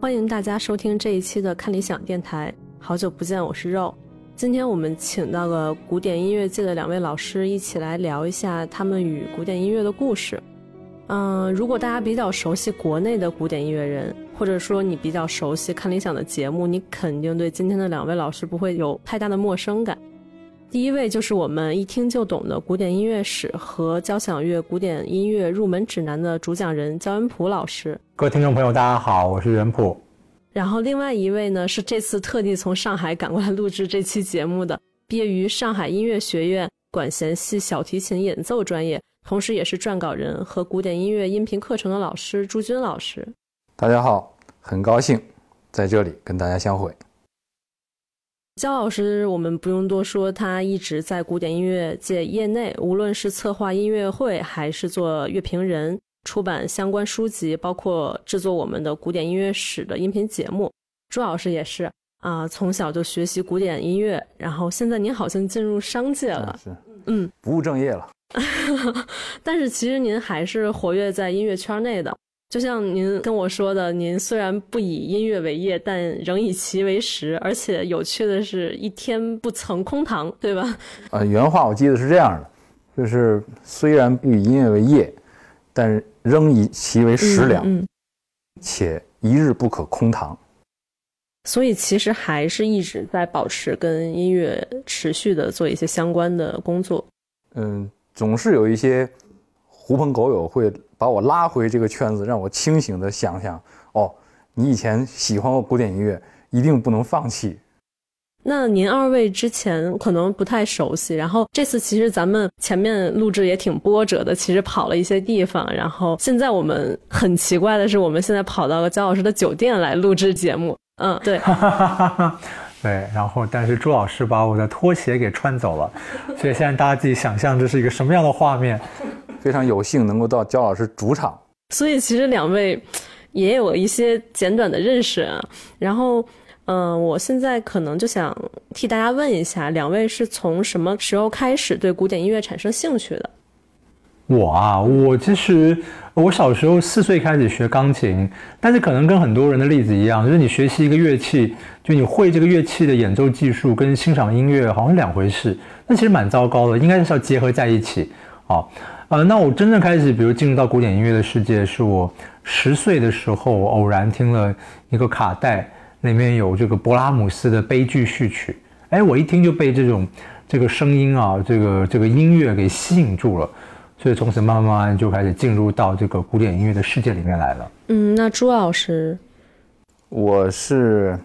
欢迎大家收听这一期的看理想电台。好久不见，我是肉。今天我们请到了古典音乐界的两位老师，一起来聊一下他们与古典音乐的故事。嗯，如果大家比较熟悉国内的古典音乐人，或者说你比较熟悉看理想的节目，你肯定对今天的两位老师不会有太大的陌生感。第一位就是我们一听就懂的古典音乐史和交响乐古典音乐入门指南的主讲人焦恩溥老师。各位听众朋友，大家好，我是元溥。然后另外一位呢是这次特地从上海赶过来录制这期节目的，毕业于上海音乐学院管弦系小提琴演奏专业，同时也是撰稿人和古典音乐音频课程的老师朱军老师。大家好，很高兴在这里跟大家相会。焦老师，我们不用多说，他一直在古典音乐界业内，无论是策划音乐会，还是做乐评人，出版相关书籍，包括制作我们的古典音乐史的音频节目。朱老师也是啊，从小就学习古典音乐，然后现在您好像进入商界了，是，嗯，不务正业了。但是其实您还是活跃在音乐圈内的。就像您跟我说的，您虽然不以音乐为业，但仍以其为食，而且有趣的是，一天不曾空堂，对吧？呃，原话我记得是这样的，就是虽然不以音乐为业，但仍以其为食粮，且一日不可空堂。所以其实还是一直在保持跟音乐持续的做一些相关的工作。嗯，总是有一些。狐朋狗友会把我拉回这个圈子，让我清醒的想想：哦，你以前喜欢过古典音乐，一定不能放弃。那您二位之前可能不太熟悉，然后这次其实咱们前面录制也挺波折的，其实跑了一些地方，然后现在我们很奇怪的是，我们现在跑到了焦老师的酒店来录制节目。嗯，对。对，然后但是朱老师把我的拖鞋给穿走了，所以现在大家自己想象这是一个什么样的画面。非常有幸能够到焦老师主场，所以其实两位也有一些简短的认识啊。然后，嗯，我现在可能就想替大家问一下，两位是从什么时候开始对古典音乐产生兴趣的？我啊，我其实我小时候四岁开始学钢琴，但是可能跟很多人的例子一样，就是你学习一个乐器，就你会这个乐器的演奏技术跟欣赏音乐好像两回事，那其实蛮糟糕的，应该是要结合在一起啊。呃，那我真正开始，比如进入到古典音乐的世界，是我十岁的时候偶然听了一个卡带，里面有这个勃拉姆斯的悲剧序曲。哎，我一听就被这种这个声音啊，这个这个音乐给吸引住了，所以从此慢慢就开始进入到这个古典音乐的世界里面来了。嗯，那朱老师，我是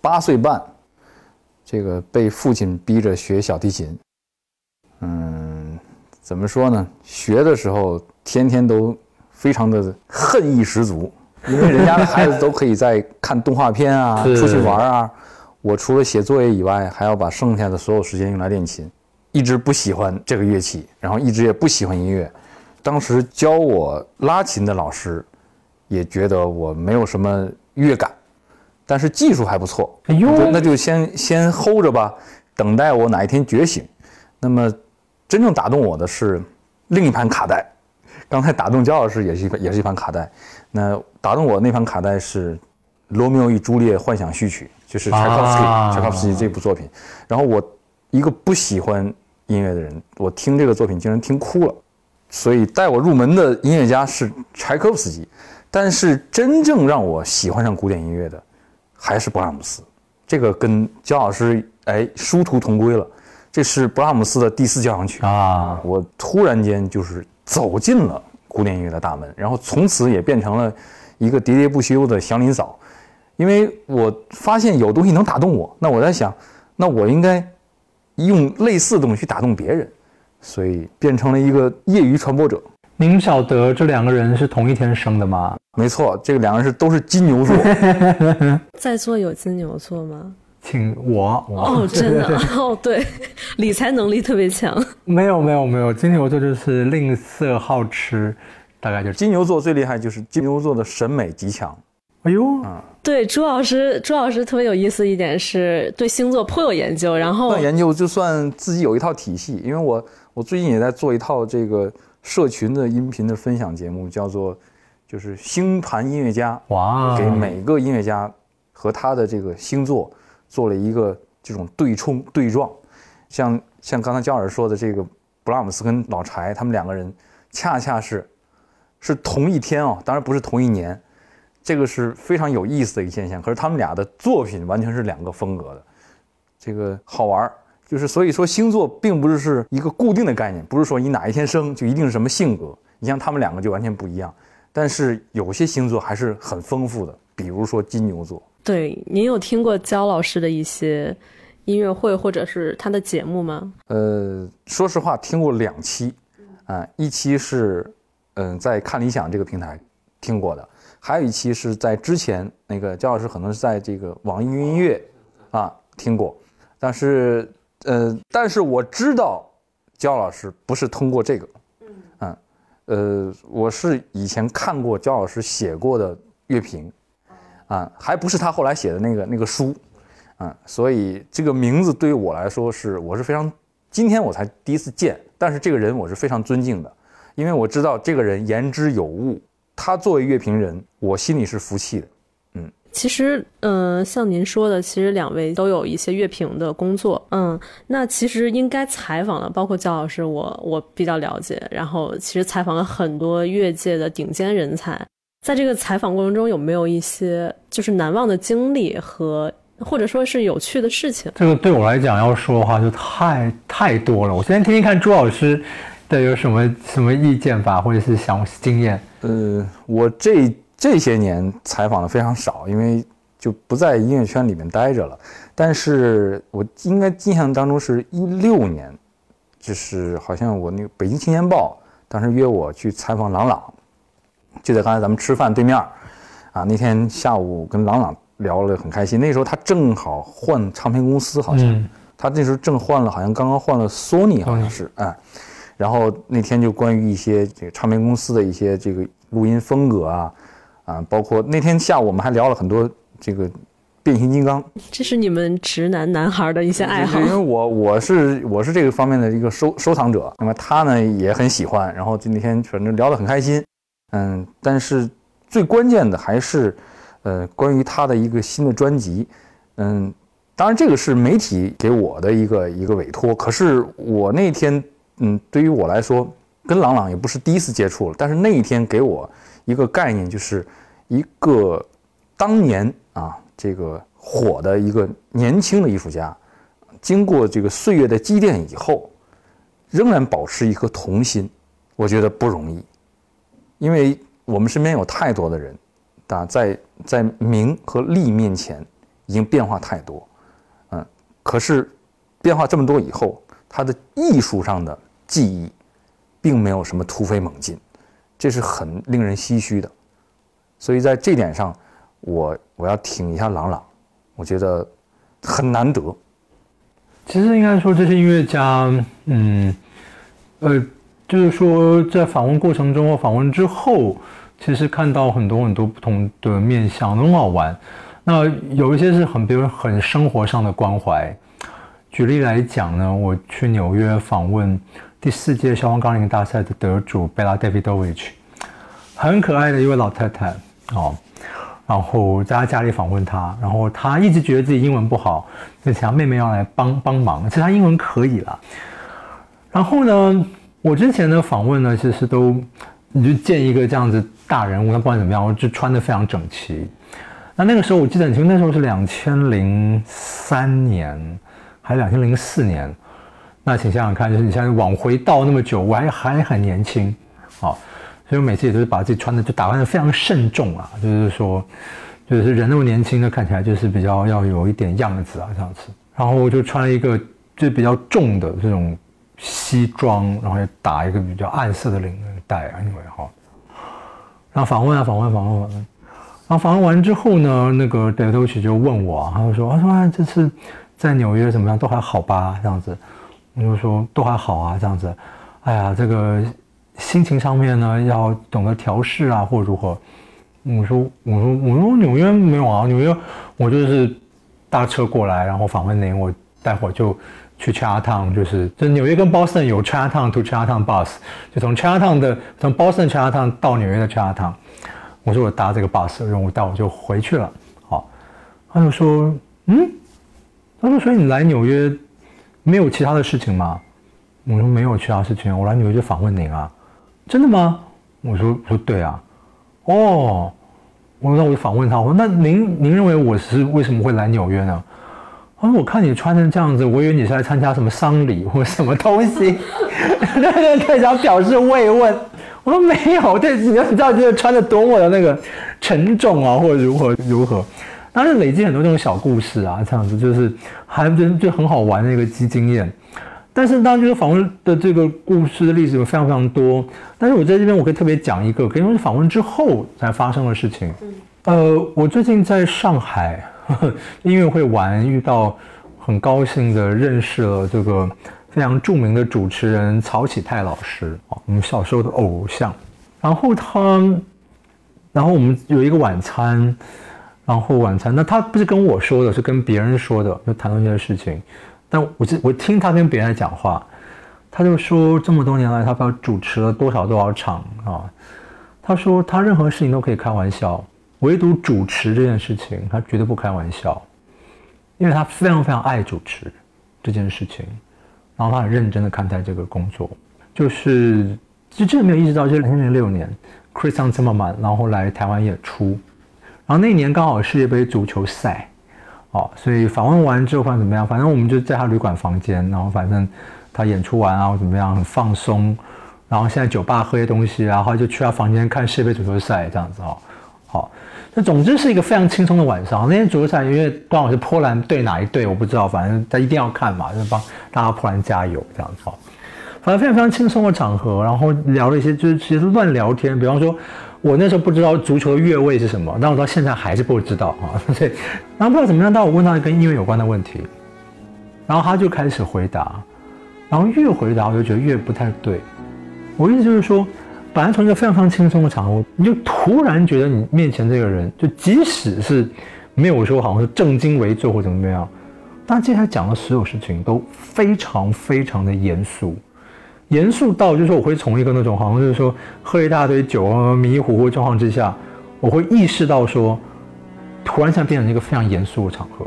八岁半，这个被父亲逼着学小提琴，嗯。怎么说呢？学的时候天天都非常的恨意十足，因为人家的孩子都可以在看动画片啊、出去玩啊，我除了写作业以外，还要把剩下的所有时间用来练琴，一直不喜欢这个乐器，然后一直也不喜欢音乐。当时教我拉琴的老师也觉得我没有什么乐感，但是技术还不错。哎呦，那就先先 hold 着吧，等待我哪一天觉醒。那么。真正打动我的是另一盘卡带，刚才打动焦老师也是一也是一盘卡带。那打动我那盘卡带是《罗密欧与朱丽叶幻想序曲》，就是柴可夫斯基柴可夫斯基这部作品。然后我一个不喜欢音乐的人，我听这个作品竟然听哭了。所以带我入门的音乐家是柴可夫斯基，但是真正让我喜欢上古典音乐的还是勃拉姆斯。这个跟焦老师哎殊途同归了。这是勃拉姆斯的第四交响曲啊！我突然间就是走进了古典音乐的大门，然后从此也变成了一个喋喋不休的祥林嫂，因为我发现有东西能打动我，那我在想，那我应该用类似的东西去打动别人，所以变成了一个业余传播者。您晓得这两个人是同一天生的吗？没错，这个两个人是都是金牛座。在座有金牛座吗？请我哦，真的哦，对，理财能力特别强。没有没有没有，金牛座就是吝啬好吃，大概就是。金牛座最厉害，就是金牛座的审美极强。哎呦，嗯，对，朱老师，朱老师特别有意思一点是对星座颇有研究，然后研究就算自己有一套体系，因为我我最近也在做一套这个社群的音频的分享节目，叫做就是星盘音乐家，哇，给每个音乐家和他的这个星座做了一个这种对冲对撞，像像刚才焦老师说的这个布拉姆斯跟老柴，他们两个人恰恰是是同一天哦，当然不是同一年，这个是非常有意思的一个现象。可是他们俩的作品完全是两个风格的，这个好玩儿。就是所以说星座并不是是一个固定的概念，不是说你哪一天生就一定是什么性格。你像他们两个就完全不一样。但是有些星座还是很丰富的，比如说金牛座。对，您有听过焦老师的一些音乐会或者是他的节目吗？呃，说实话，听过两期，啊，一期是嗯在看理想这个平台听过的，还有一期是在之前那个焦老师可能是在这个网易云音乐啊听过，但是。呃，但是我知道焦老师不是通过这个，嗯，呃，我是以前看过焦老师写过的乐评，啊，还不是他后来写的那个那个书，啊，所以这个名字对于我来说是我是非常，今天我才第一次见，但是这个人我是非常尊敬的，因为我知道这个人言之有物，他作为乐评人，我心里是服气的。嗯其实，嗯，像您说的，其实两位都有一些乐评的工作，嗯，那其实应该采访了，包括焦老师，我我比较了解，然后其实采访了很多乐界的顶尖人才，在这个采访过程中，有没有一些就是难忘的经历和或者说是有趣的事情？这个对我来讲要说的话就太太多了，我先听听看朱老师的有什么什么意见吧，或者是想经验。呃，我这。这些年采访的非常少，因为就不在音乐圈里面待着了。但是我应该印象当中是一六年，就是好像我那个《北京青年报》当时约我去采访郎朗，就在刚才咱们吃饭对面啊。那天下午跟朗朗聊了很开心，那时候他正好换唱片公司，好像他那时候正换了，好像刚刚换了索尼，好像是哎。然后那天就关于一些这个唱片公司的一些这个录音风格啊。啊，包括那天下午我们还聊了很多这个变形金刚，这是你们直男男孩的一些爱好。因为我我是我是这个方面的一个收收藏者，那么他呢也很喜欢，然后就那天反正聊得很开心，嗯，但是最关键的还是，呃，关于他的一个新的专辑，嗯，当然这个是媒体给我的一个一个委托，可是我那天，嗯，对于我来说，跟朗朗也不是第一次接触了，但是那一天给我。一个概念就是一个当年啊，这个火的一个年轻的艺术家，经过这个岁月的积淀以后，仍然保持一颗童心，我觉得不容易。因为我们身边有太多的人，啊，在在名和利面前已经变化太多，嗯，可是变化这么多以后，他的艺术上的技艺，并没有什么突飞猛进。这是很令人唏嘘的，所以在这点上，我我要挺一下朗朗，我觉得很难得。其实应该说，这些音乐家，嗯，呃，就是说在访问过程中或访问之后，其实看到很多很多不同的面相，很好玩。那有一些是很，比如很生活上的关怀。举例来讲呢，我去纽约访问。第四届消防钢琴大赛的得主贝拉·戴维多维奇，很可爱的一位老太太哦。然后在她家里访问她，然后她一直觉得自己英文不好，就想妹妹要来帮帮忙。其实她英文可以了。然后呢，我之前的访问呢，其实都你就见一个这样子大人物，那不管怎么样，我就穿的非常整齐。那那个时候我记得很清楚，那时候是两千零三年还是两千零四年。那请想想看，就是你现在往回倒那么久，我还还很年轻，好，所以我每次也都是把自己穿的就打扮的非常慎重啊，就是说，就是人那么年轻的看起来就是比较要有一点样子啊这样子。然后我就穿了一个就比较重的这种西装，然后也打一个比较暗色的领带啊，因为哈。然后访问啊访问访问访问，然后访问完之后呢，那个 d a v i 就问我，他就说他说这次在纽约怎么样都还好吧这样子。我就说都还好啊，这样子，哎呀，这个心情上面呢要懂得调试啊，或者如何。我说我说我说纽约没有啊，纽约我就是搭车过来，然后访问您，我待会儿就去 Chinatown，就是就纽约跟 Boston 有 Chinatown to Chinatown bus，就从 Chinatown 的从 Boston Chinatown 到纽约的 Chinatown，我说我搭这个 bus 任务到，我就回去了。好，他就说，嗯，他说所以你来纽约没有其他的事情吗？我说没有其他事情，我来纽约就访问您啊，真的吗？我说我说对啊，哦，我说那我就访问他，我说那您您认为我是为什么会来纽约呢？他说我看你穿成这样子，我以为你是来参加什么丧礼或什么东西，对对对，想表示慰问。我说没有，对，你要知道就是穿的多么的那个沉重啊，或者如何如何，当然累积很多这种小故事啊，这样子就是还就就很好玩的一个经经验。但是当然就是访问的这个故事的例子有非常非常多，但是我在这边我可以特别讲一个，可以说是访问之后才发生的事情。呃，我最近在上海 音乐会玩，遇到很高兴的认识了这个非常著名的主持人曹启泰老师啊，我们小时候的偶像。然后他，然后我们有一个晚餐，然后晚餐，那他不是跟我说的，是跟别人说的，就谈论一些事情。但我是我听他跟别人讲话，他就说这么多年来他不知道主持了多少多少场啊。他说他任何事情都可以开玩笑，唯独主持这件事情他绝对不开玩笑，因为他非常非常爱主持这件事情，然后他很认真的看待这个工作。就是就真的没有意识到，就是零零六年，Chris 这么满，然后来台湾演出，然后那年刚好世界杯足球赛。哦，所以访问完之后，反正怎么样？反正我们就在他旅馆房间，然后反正他演出完啊，或怎么样，很放松。然后现在酒吧喝些东西，然后就去他房间看世界杯足球赛这样子哦。好，那总之是一个非常轻松的晚上。那天足球赛因为刚好是波兰对哪一队我不知道，反正他一定要看嘛，就是帮大家波兰加油这样子哦。反正非常非常轻松的场合，然后聊了一些就是其实乱聊天，比方说。我那时候不知道足球的越位是什么，但我到现在还是不知道啊。所以，然后不知道怎么样，但我问他跟音乐有关的问题，然后他就开始回答，然后越回答我就觉得越不太对。我意思就是说，本来从一个非常非常轻松的场合，你就突然觉得你面前这个人，就即使是没有说好像是正襟危坐或怎么样，但接下来讲的所有事情都非常非常的严肃。严肃到就是说，我会从一个那种好像就是说喝一大堆酒啊迷糊糊状况之下，我会意识到说，突然间变成一个非常严肃的场合。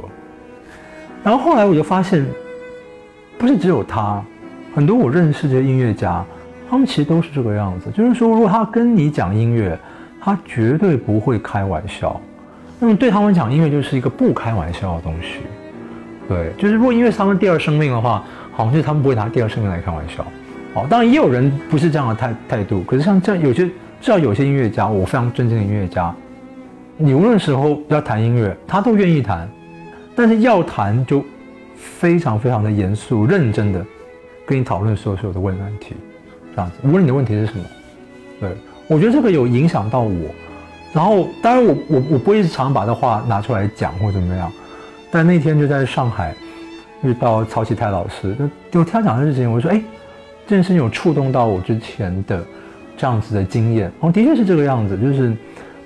然后后来我就发现，不是只有他，很多我认识这些音乐家，他们其实都是这个样子。就是说，如果他跟你讲音乐，他绝对不会开玩笑。那么对他们讲，音乐就是一个不开玩笑的东西。对，就是如果音乐是他们第二生命的话，好像就是他们不会拿第二生命来开玩笑。哦，当然也有人不是这样的态态度，可是像这样有些至少有些音乐家，我非常尊敬的音乐家，你无论时候要谈音乐，他都愿意谈，但是要谈就非常非常的严肃认真的跟你讨论所有所有的问问题，这样子。无论你的问题是什么，对我觉得这个有影响到我。然后当然我我我不会常常把这话拿出来讲或怎么样，但那天就在上海遇到曹启泰老师，就听他讲的事情，我说哎。这件事情有触动到我之前的这样子的经验，哦，的确是这个样子。就是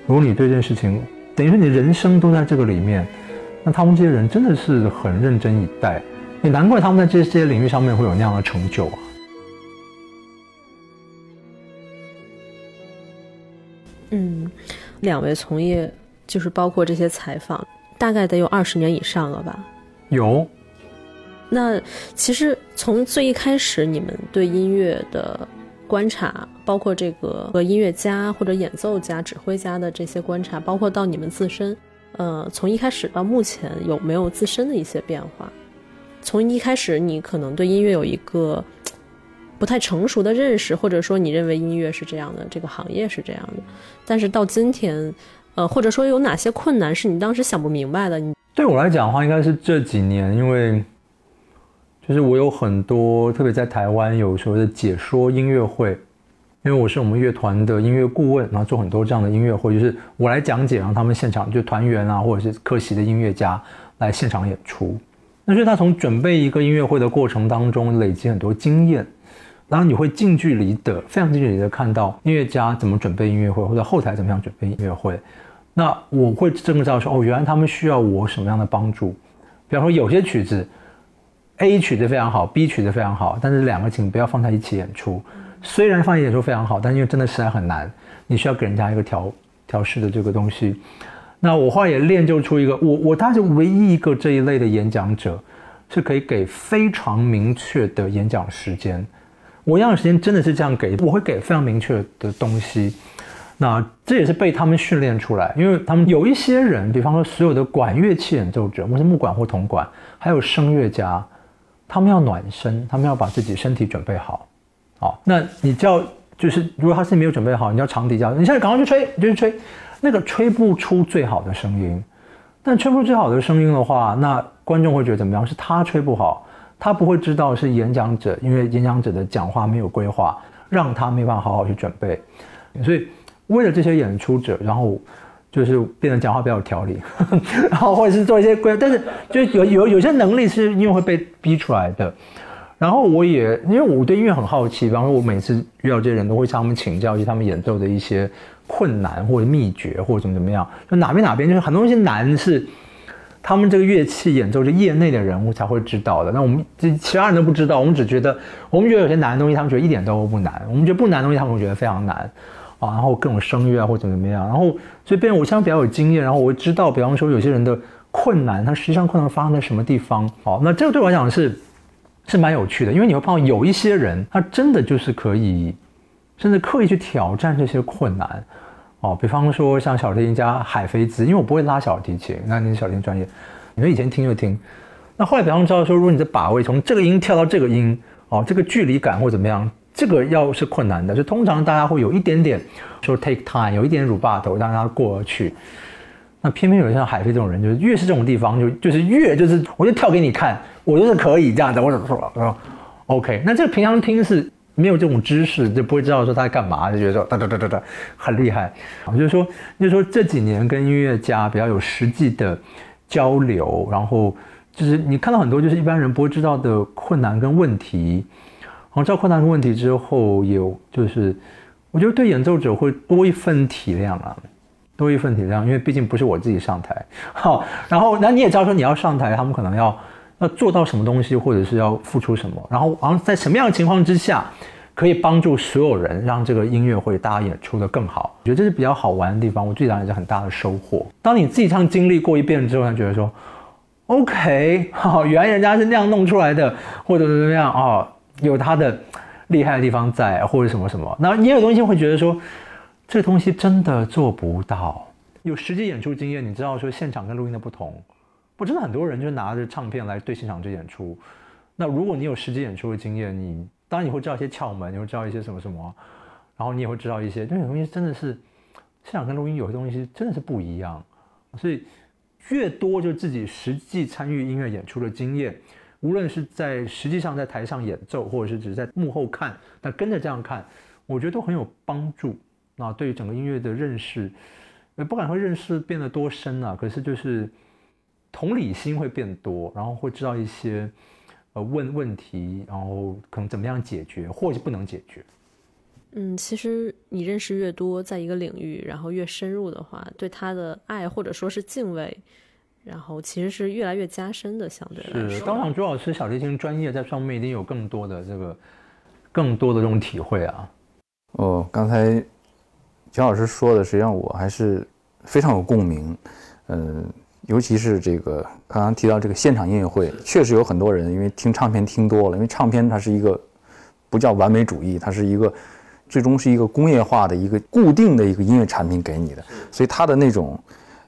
如果你对这件事情，等于说你人生都在这个里面，那他们这些人真的是很认真以待，也难怪他们在这些领域上面会有那样的成就啊。两位从业就是包括这些采访，大概得有二十年以上了吧？有。那其实从最一开始，你们对音乐的观察，包括这个和音乐家或者演奏家、指挥家的这些观察，包括到你们自身，呃，从一开始到目前，有没有自身的一些变化？从一开始，你可能对音乐有一个不太成熟的认识，或者说你认为音乐是这样的，这个行业是这样的，但是到今天，呃，或者说有哪些困难是你当时想不明白的？你对我来讲的话，应该是这几年，因为。就是我有很多，特别在台湾有所谓的解说音乐会，因为我是我们乐团的音乐顾问，然后做很多这样的音乐会，就是我来讲解，然后他们现场就团员啊，或者是客席的音乐家来现场演出。那所以他从准备一个音乐会的过程当中累积很多经验，然后你会近距离的、非常近距离的看到音乐家怎么准备音乐会，或者后台怎么样准备音乐会。那我会真的知道说，哦，原来他们需要我什么样的帮助。比方说有些曲子。A 曲子非常好，B 曲子非常好，但是两个请不要放在一起演出。虽然放一起演出非常好，但因为真的实在很难，你需要给人家一个调调试的这个东西。那我后来也练就出一个，我我大概是唯一一个这一类的演讲者，是可以给非常明确的演讲时间。我演讲时间真的是这样给，我会给非常明确的东西。那这也是被他们训练出来，因为他们有一些人，比方说所有的管乐器演奏者，或是木管或铜管，还有声乐家，他们要暖身，他们要把自己身体准备好。好，那你叫就是如果他是没有准备好，你要长笛叫，你现在赶快去吹，你就去吹。那个吹不出最好的声音，但吹不出最好的声音的话，那观众会觉得怎么样？是他吹不好，他不会知道是演讲者，因为演讲者的讲话没有规划，让他没办法好好去准备。所以为了这些演出者，然后就是变得讲话比较有条理，然后或者是做一些规，但是就有有有些能力是因为会被逼出来的。然后我也因为我对音乐很好奇，比方说我每次遇到这些人都会向他们请教一些他们演奏的一些。困难或者秘诀或者怎么怎么样，就哪边哪边就是很多东西难是他们这个乐器演奏是业内的人物才会知道的。那我们这其他人都不知道，我们只觉得我们觉得有些难的东西，他们觉得一点都不难；我们觉得不难的东西，他们会觉得非常难啊。然后各种声乐啊或者怎么怎么样，然后所以变我相对比较有经验，然后我知道，比方说有些人的困难，他实际上困难发生在什么地方。好，那这个对我来讲是是蛮有趣的，因为你会碰到有一些人，他真的就是可以甚至刻意去挑战这些困难。哦，比方说像小提琴家海飞兹，因为我不会拉小提琴，那你小提琴专业，你说以前听就听，那后来比方知道说，如果你的把位从这个音跳到这个音，哦，这个距离感或怎么样，这个要是困难的，就通常大家会有一点点说 take time，有一点 rubato 让他过去。那偏偏有像海飞这种人，就是越是这种地方，就就是越就是我就跳给你看，我就是可以这样子，我怎么？说 OK，那这个平常听是。没有这种知识，就不会知道说他在干嘛，就觉得说哒哒哒哒哒很厉害。我就说，就说这几年跟音乐家比较有实际的交流，然后就是你看到很多就是一般人不会知道的困难跟问题，然后知道困难跟问题之后，有就是我觉得对演奏者会多一份体谅啊，多一份体谅，因为毕竟不是我自己上台。好，然后那你也知道说你要上台，他们可能要。要做到什么东西，或者是要付出什么，然后，然后在什么样的情况之下，可以帮助所有人，让这个音乐会大家演出的更好？我觉得这是比较好玩的地方，我最讲也是很大的收获。当你自己这样经历过一遍之后，才觉得说，OK，好，原来人家是那样弄出来的，或者怎么样哦，有他的厉害的地方在，或者什么什么。那也有东西会觉得说，这东西真的做不到。有实际演出经验，你知道说现场跟录音的不同。我真的很多人就拿着唱片来对现场去演出，那如果你有实际演出的经验，你当然你会知道一些窍门，你会知道一些什么什么，然后你也会知道一些，那些东西真的是现场跟录音有些东西真的是不一样，所以越多就自己实际参与音乐演出的经验，无论是在实际上在台上演奏，或者是只是在幕后看，那跟着这样看，我觉得都很有帮助。那对于整个音乐的认识，也不敢说认识变得多深啊，可是就是。同理心会变多，然后会知道一些，呃，问问题，然后可能怎么样解决，或者不能解决。嗯，其实你认识越多，在一个领域，然后越深入的话，对他的爱或者说是敬畏，然后其实是越来越加深的。相对来说，是。当场朱老师小提琴专业在上面一定有更多的这个，更多的这种体会啊。哦，刚才姜老师说的，实际上我还是非常有共鸣。嗯。尤其是这个刚刚提到这个现场音乐会，确实有很多人因为听唱片听多了，因为唱片它是一个不叫完美主义，它是一个最终是一个工业化的一个固定的一个音乐产品给你的，所以它的那种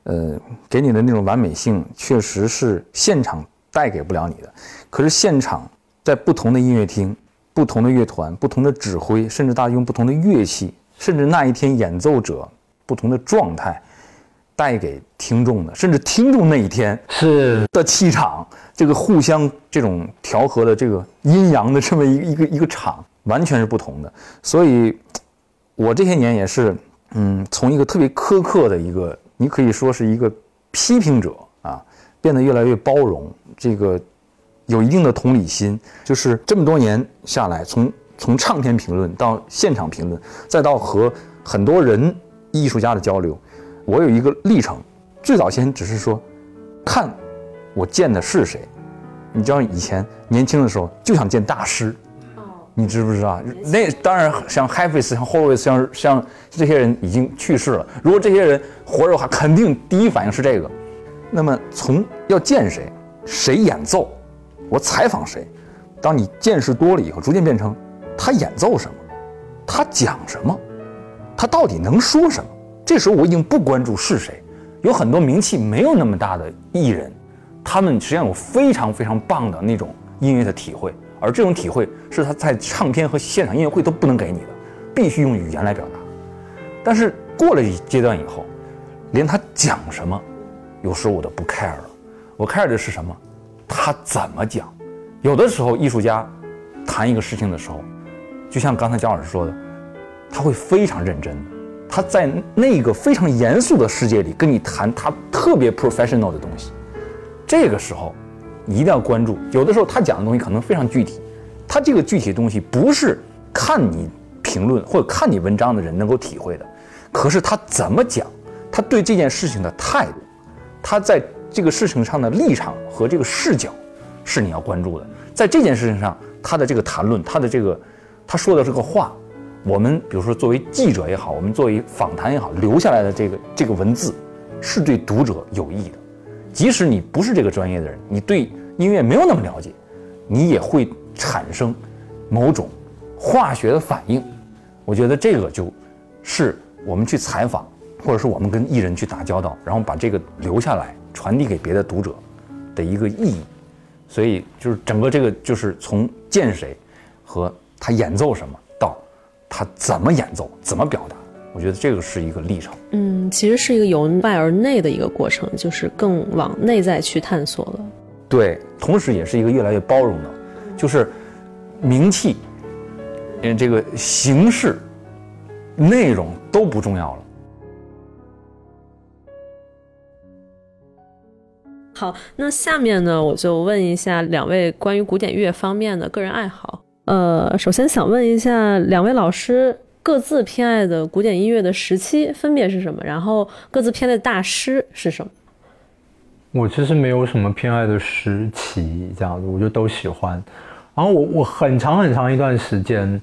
呃给你的那种完美性，确实是现场带给不了你的。可是现场在不同的音乐厅、不同的乐团、不同的指挥，甚至大家用不同的乐器，甚至那一天演奏者不同的状态。带给听众的，甚至听众那一天是的气场，这个互相这种调和的这个阴阳的这么一个一个一个场，完全是不同的。所以，我这些年也是，嗯，从一个特别苛刻的一个，你可以说是一个批评者啊，变得越来越包容，这个有一定的同理心。就是这么多年下来，从从唱片评论到现场评论，再到和很多人艺术家的交流。我有一个历程，最早先只是说，看我见的是谁。你知道以前年轻的时候就想见大师，你知不知道？那当然像 h a f i s 像 Horowitz、像像这些人已经去世了。如果这些人活着的话，肯定第一反应是这个。那么从要见谁，谁演奏，我采访谁，当你见识多了以后，逐渐变成他演奏什么，他讲什么，他到底能说什么。这时候我已经不关注是谁，有很多名气没有那么大的艺人，他们实际上有非常非常棒的那种音乐的体会，而这种体会是他在唱片和现场音乐会都不能给你的，必须用语言来表达。但是过了一阶段以后，连他讲什么，有时候我都不 care 了，我 care 的是什么？他怎么讲？有的时候艺术家谈一个事情的时候，就像刚才姜老师说的，他会非常认真。他在那个非常严肃的世界里跟你谈他特别 professional 的东西，这个时候你一定要关注。有的时候他讲的东西可能非常具体，他这个具体的东西不是看你评论或者看你文章的人能够体会的，可是他怎么讲，他对这件事情的态度，他在这个事情上的立场和这个视角，是你要关注的。在这件事情上，他的这个谈论，他的这个他说的这个话。我们比如说，作为记者也好，我们作为访谈也好，留下来的这个这个文字，是对读者有益的。即使你不是这个专业的人，你对音乐没有那么了解，你也会产生某种化学的反应。我觉得这个就是我们去采访，或者是我们跟艺人去打交道，然后把这个留下来，传递给别的读者的一个意义。所以，就是整个这个，就是从见谁和他演奏什么。他怎么演奏，怎么表达？我觉得这个是一个历程。嗯，其实是一个由外而内的一个过程，就是更往内在去探索了。对，同时也是一个越来越包容的，就是名气，嗯，这个形式、内容都不重要了。好，那下面呢，我就问一下两位关于古典乐方面的个人爱好。呃，首先想问一下两位老师各自偏爱的古典音乐的时期分别是什么？然后各自偏爱的大师是什么？我其实没有什么偏爱的时期，这样子我就都喜欢。然后我我很长很长一段时间，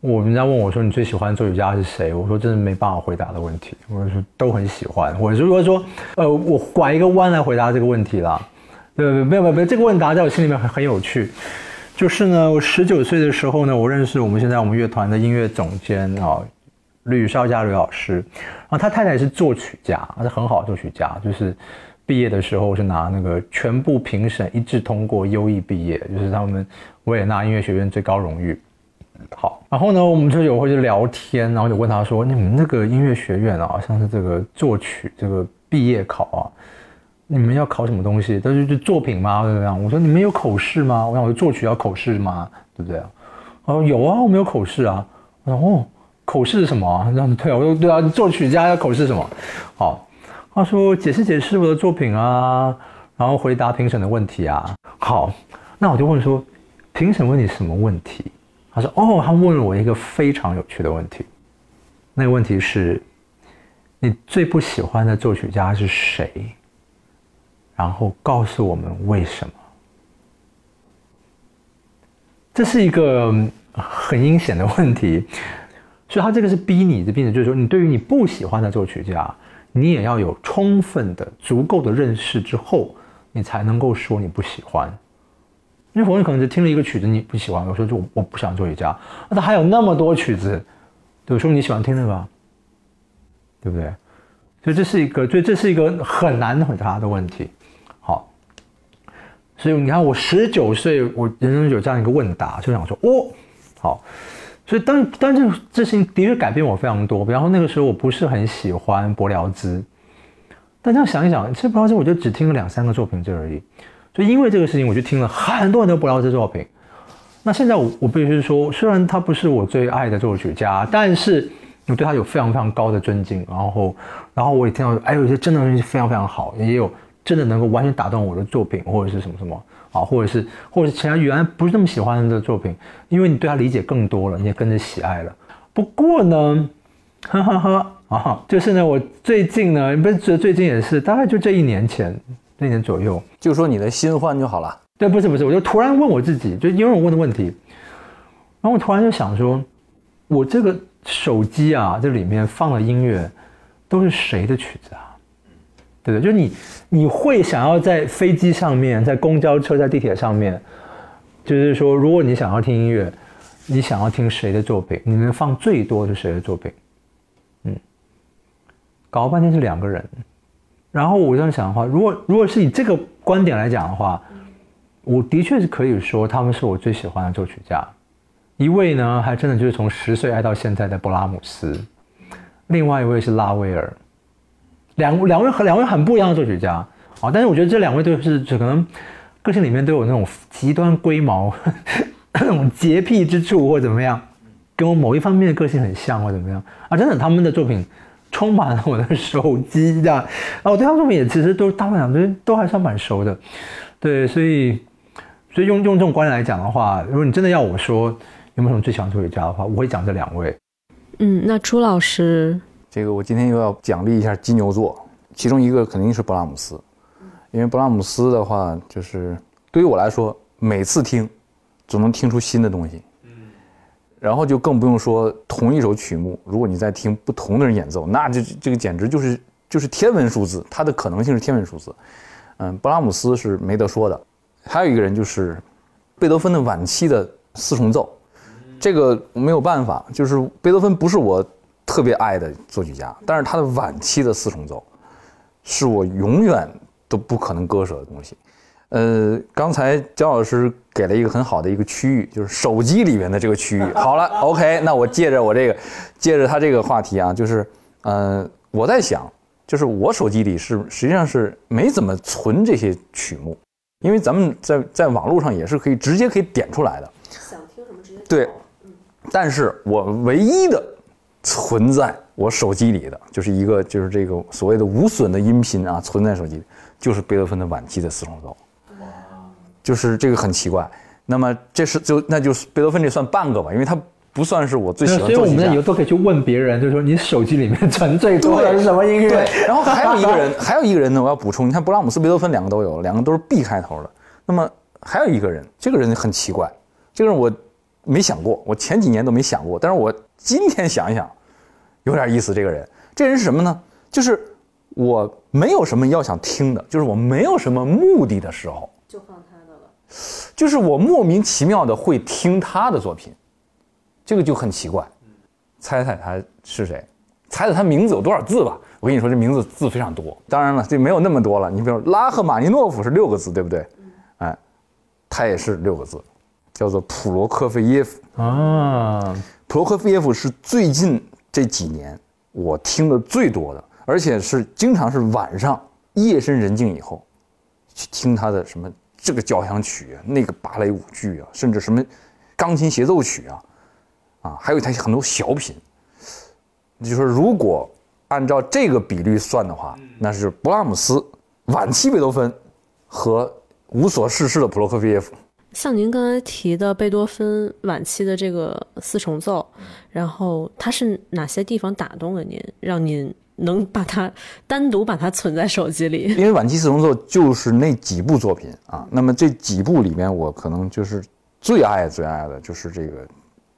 我人家问我说你最喜欢作曲家是谁？我说真的没办法回答的问题。我说都很喜欢。我如果说呃，我拐一个弯来回答这个问题了，对对，没有没有没有，这个问答在我心里面很很有趣。就是呢，我十九岁的时候呢，我认识我们现在我们乐团的音乐总监啊，吕少佳吕老师，然后他太太是作曲家，他是很好的作曲家，就是毕业的时候是拿那个全部评审一致通过优异毕业，就是他们维也纳音乐学院最高荣誉。好，然后呢，我们就有会去聊天，然后就问他说：“你们那个音乐学院啊，像是这个作曲这个毕业考啊。”你们要考什么东西？都是就作品吗？怎么样？我说你们有口试吗？我想我作曲要口试吗？对不对啊？哦，有啊，我们有口试啊。我说哦，口试是什么？这样对啊，我说对啊，作曲家要口试什么？好，他说解释解释我的作品啊，然后回答评审的问题啊。好，那我就问说，评审问你什么问题？他说哦，他问了我一个非常有趣的问题。那个问题是，你最不喜欢的作曲家是谁？然后告诉我们为什么？这是一个很阴险的问题，所以他这个是逼你的，并且就是说，你对于你不喜欢的作曲家，你也要有充分的、足够的认识之后，你才能够说你不喜欢。因为否则可能就听了一个曲子你不喜欢，我说就我不想作曲家，那他还有那么多曲子，对，说明你喜欢听那个，对不对？所以这是一个，所以这是一个很难回答的问题。所以你看，我十九岁，我人生有这样一个问答，就想说，哦，好，所以当当这这事情的确改变我非常多。然后那个时候我不是很喜欢柏辽兹，但这样想一想，其实柏辽兹我就只听了两三个作品这而已。就因为这个事情，我就听了很多很多柏辽兹作品。那现在我我必须说，虽然他不是我最爱的作曲家，但是我对他有非常非常高的尊敬。然后，然后我也听到，哎，有些真的东西非常非常好，也有。真的能够完全打动我的作品，或者是什么什么啊，或者是或者是其他原来不是那么喜欢的作品，因为你对他理解更多了，你也跟着喜爱了。不过呢，哈哈哈啊，就是呢，我最近呢，不是最近也是，大概就这一年前，那年左右，就说你的新欢就好了。对，不是不是，我就突然问我自己，就因为我问的问题，然后我突然就想说，我这个手机啊，这里面放的音乐都是谁的曲子啊？对不对？就你你会想要在飞机上面、在公交车、在地铁上面，就是说，如果你想要听音乐，你想要听谁的作品？你能放最多是谁的作品？嗯，搞了半天是两个人。然后我这样想的话，如果如果是以这个观点来讲的话，我的确是可以说他们是我最喜欢的作曲家。一位呢，还真的就是从十岁爱到现在的勃拉姆斯；另外一位是拉威尔。两两位和两位很不一样的作曲家啊，但是我觉得这两位都是可能个性里面都有那种极端龟毛、那种洁癖之处，或怎么样，跟我某一方面的个性很像，或怎么样啊，真的他们的作品充满了我的手机的，啊，我对他们作品也其实都大部分讲都都还算蛮熟的，对，所以所以用用这种观点来讲的话，如果你真的要我说有没有什么最喜欢作曲家的话，我会讲这两位。嗯，那朱老师。这个我今天又要奖励一下金牛座，其中一个肯定是勃拉姆斯，因为勃拉姆斯的话，就是对于我来说，每次听总能听出新的东西。嗯，然后就更不用说同一首曲目，如果你在听不同的人演奏，那这这个简直就是就是天文数字，它的可能性是天文数字。嗯，勃拉姆斯是没得说的，还有一个人就是贝多芬的晚期的四重奏，这个没有办法，就是贝多芬不是我。特别爱的作曲家，但是他的晚期的四重奏，是我永远都不可能割舍的东西。呃，刚才焦老师给了一个很好的一个区域，就是手机里面的这个区域。好了，OK，那我借着我这个，借着他这个话题啊，就是，呃，我在想，就是我手机里是实际上是没怎么存这些曲目，因为咱们在在网络上也是可以直接可以点出来的。想听什么直接对，但是我唯一的。存在我手机里的就是一个，就是这个所谓的无损的音频啊，存在手机里，就是贝多芬的晚期的四重奏，就是这个很奇怪。那么这是就那就是贝多芬这算半个吧，因为他不算是我最喜欢。所以我们以后都可以去问别人，就是说你手机里面存最多的是什么音乐？对。然后还有一个人，还有一个人呢，我要补充，你看勃拉姆斯、贝多芬两个都有，两个都是 B 开头的。那么还有一个人，这个人很奇怪，这个人我没想过，我前几年都没想过，但是我。今天想一想，有点意思。这个人，这人是什么呢？就是我没有什么要想听的，就是我没有什么目的的时候，就放他的了。就是我莫名其妙的会听他的作品，这个就很奇怪。猜猜他是谁？猜猜他名字有多少字吧？我跟你说，这名字字非常多。当然了，这没有那么多了。你比如拉赫玛尼诺夫是六个字，对不对？哎，他也是六个字，叫做普罗科菲耶夫啊。普罗科菲耶夫是最近这几年我听的最多的，而且是经常是晚上夜深人静以后，去听他的什么这个交响曲啊，那个芭蕾舞剧啊，甚至什么钢琴协奏曲啊，啊，还有他很多小品。就说如果按照这个比率算的话，那是勃拉姆斯晚期贝多芬和无所事事的普罗科菲耶夫。像您刚才提的贝多芬晚期的这个四重奏，然后它是哪些地方打动了您，让您能把它单独把它存在手机里？因为晚期四重奏就是那几部作品啊。那么这几部里面，我可能就是最爱最爱的就是这个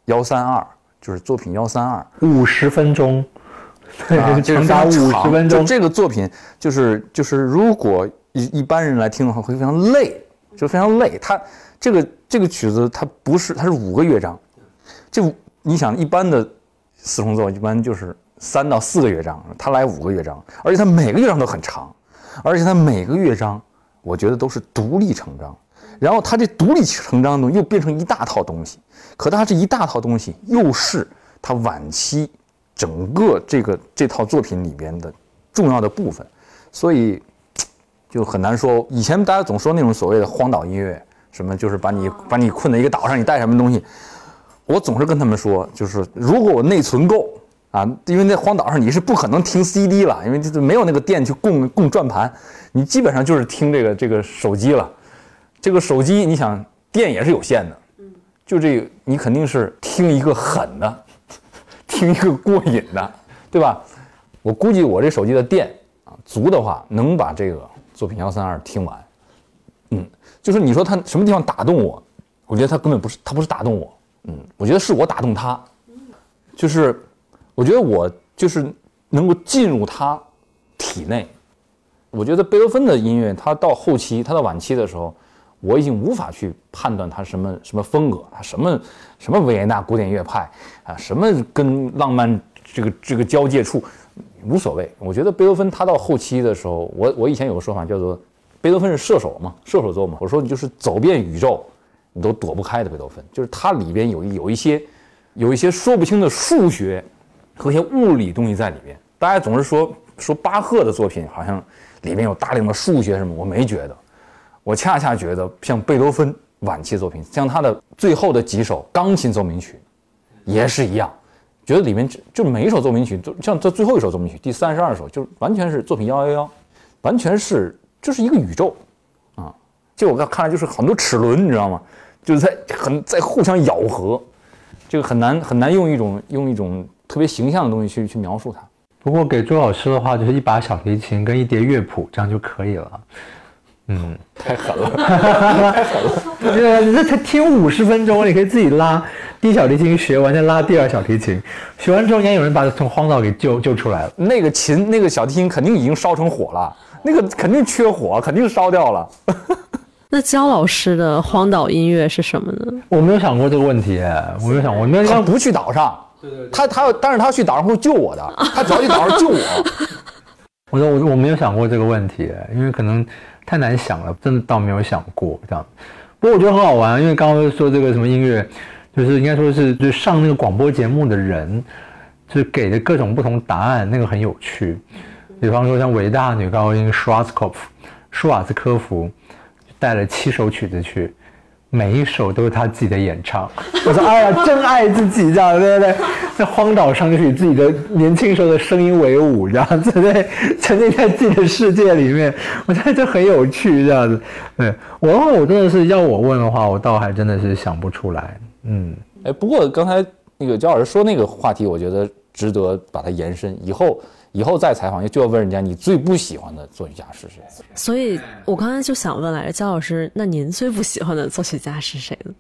幺三二，就是作品幺三二，五十分钟，长达五十分钟。这个作品就是就是如果一一般人来听的话，会非常累，就非常累。它。这个这个曲子它不是，它是五个乐章。这你想，一般的四重奏一般就是三到四个乐章，它来五个乐章，而且它每个乐章都很长，而且它每个乐章我觉得都是独立成章。然后它这独立成章呢，又变成一大套东西。可它这一大套东西，又是它晚期整个这个这套作品里边的重要的部分，所以就很难说。以前大家总说那种所谓的荒岛音乐。什么就是把你把你困在一个岛上，你带什么东西？我总是跟他们说，就是如果我内存够啊，因为那荒岛上你是不可能听 CD 了，因为就是没有那个电去供供转盘，你基本上就是听这个这个手机了。这个手机你想电也是有限的，就这个你肯定是听一个狠的，听一个过瘾的，对吧？我估计我这手机的电啊足的话，能把这个作品幺三二听完。嗯就是你说他什么地方打动我？我觉得他根本不是，他不是打动我，嗯，我觉得是我打动他，就是我觉得我就是能够进入他体内。我觉得贝多芬的音乐，他到后期，他到晚期的时候，我已经无法去判断他什么什么风格，他什么什么维也纳古典乐派啊，什么跟浪漫这个这个交界处，无所谓。我觉得贝多芬他到后期的时候，我我以前有个说法叫做，贝多芬是射手嘛，射手座嘛。我说你就是走遍宇宙，你都躲不开的贝多芬，就是他里边有有一些有一些说不清的数学和一些物理东西在里边。大家总是说说巴赫的作品好像。里面有大量的数学什么，我没觉得，我恰恰觉得像贝多芬晚期作品，像他的最后的几首钢琴奏鸣曲，也是一样，觉得里面就就每一首奏鸣曲，就像这最后一首奏鸣曲第三十二首，就完全是作品幺幺幺，完全是就是一个宇宙，啊，就我看看来就是很多齿轮，你知道吗？就是在很在互相咬合，这个很难很难用一种用一种特别形象的东西去去描述它。不过给周老师的话，就是一把小提琴跟一叠乐谱，这样就可以了。嗯，太狠了，太狠了！对，你这才听五十分钟，你可以自己拉第一小提琴学完，再拉第二小提琴，学完之后，应该有人把他从荒岛给救救出来了。那个琴，那个小提琴肯定已经烧成火了，那个肯定缺火，肯定烧掉了。那焦老师的荒岛音乐是什么呢？我没有想过这个问题，我没有想过，没有他不去岛上。对对他他要，但是他去岛上会救我的，他只要去岛上救我。我说我我没有想过这个问题，因为可能太难想了，真的倒没有想过这样。不过我觉得很好玩，因为刚刚说这个什么音乐，就是应该说是就上那个广播节目的人，就是给的各种不同答案，那个很有趣。比方说像伟大女高音舒瓦兹科夫，舒瓦兹科夫带了七首曲子去。每一首都是他自己的演唱，我说哎呀，真爱自己这样，对不对？在荒岛上就是与自己的年轻时候的声音为伍，这样子，对，沉浸在自己的世界里面，我觉得这很有趣，这样子。对我，我真的是要我问的话，我倒还真的是想不出来。嗯，哎，不过刚才那个焦老师说那个话题，我觉得值得把它延伸，以后。以后再采访，就要问人家你最不喜欢的作曲家是谁。所以我刚才就想问来着，焦老师，那您最不喜欢的作曲家是谁呢？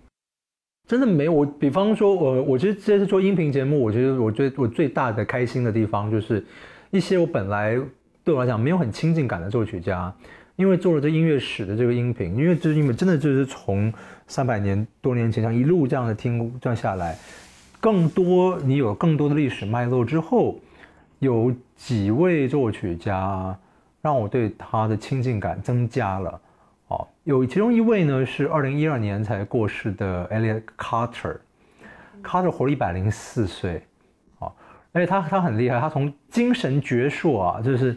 真的没有。我比方说，我我觉得这次做音频节目，我觉得我最我最大的开心的地方，就是一些我本来对我来讲没有很亲近感的作曲家，因为做了这音乐史的这个音频，因为就是因为真的就是从三百年多年前像一路这样的听这样下来，更多你有更多的历史脉络之后。有几位作曲家让我对他的亲近感增加了。哦，有其中一位呢是二零一二年才过世的 Elliot Carter。Carter 活了一百零四岁，哦，而且他他很厉害，他从精神矍铄啊，就是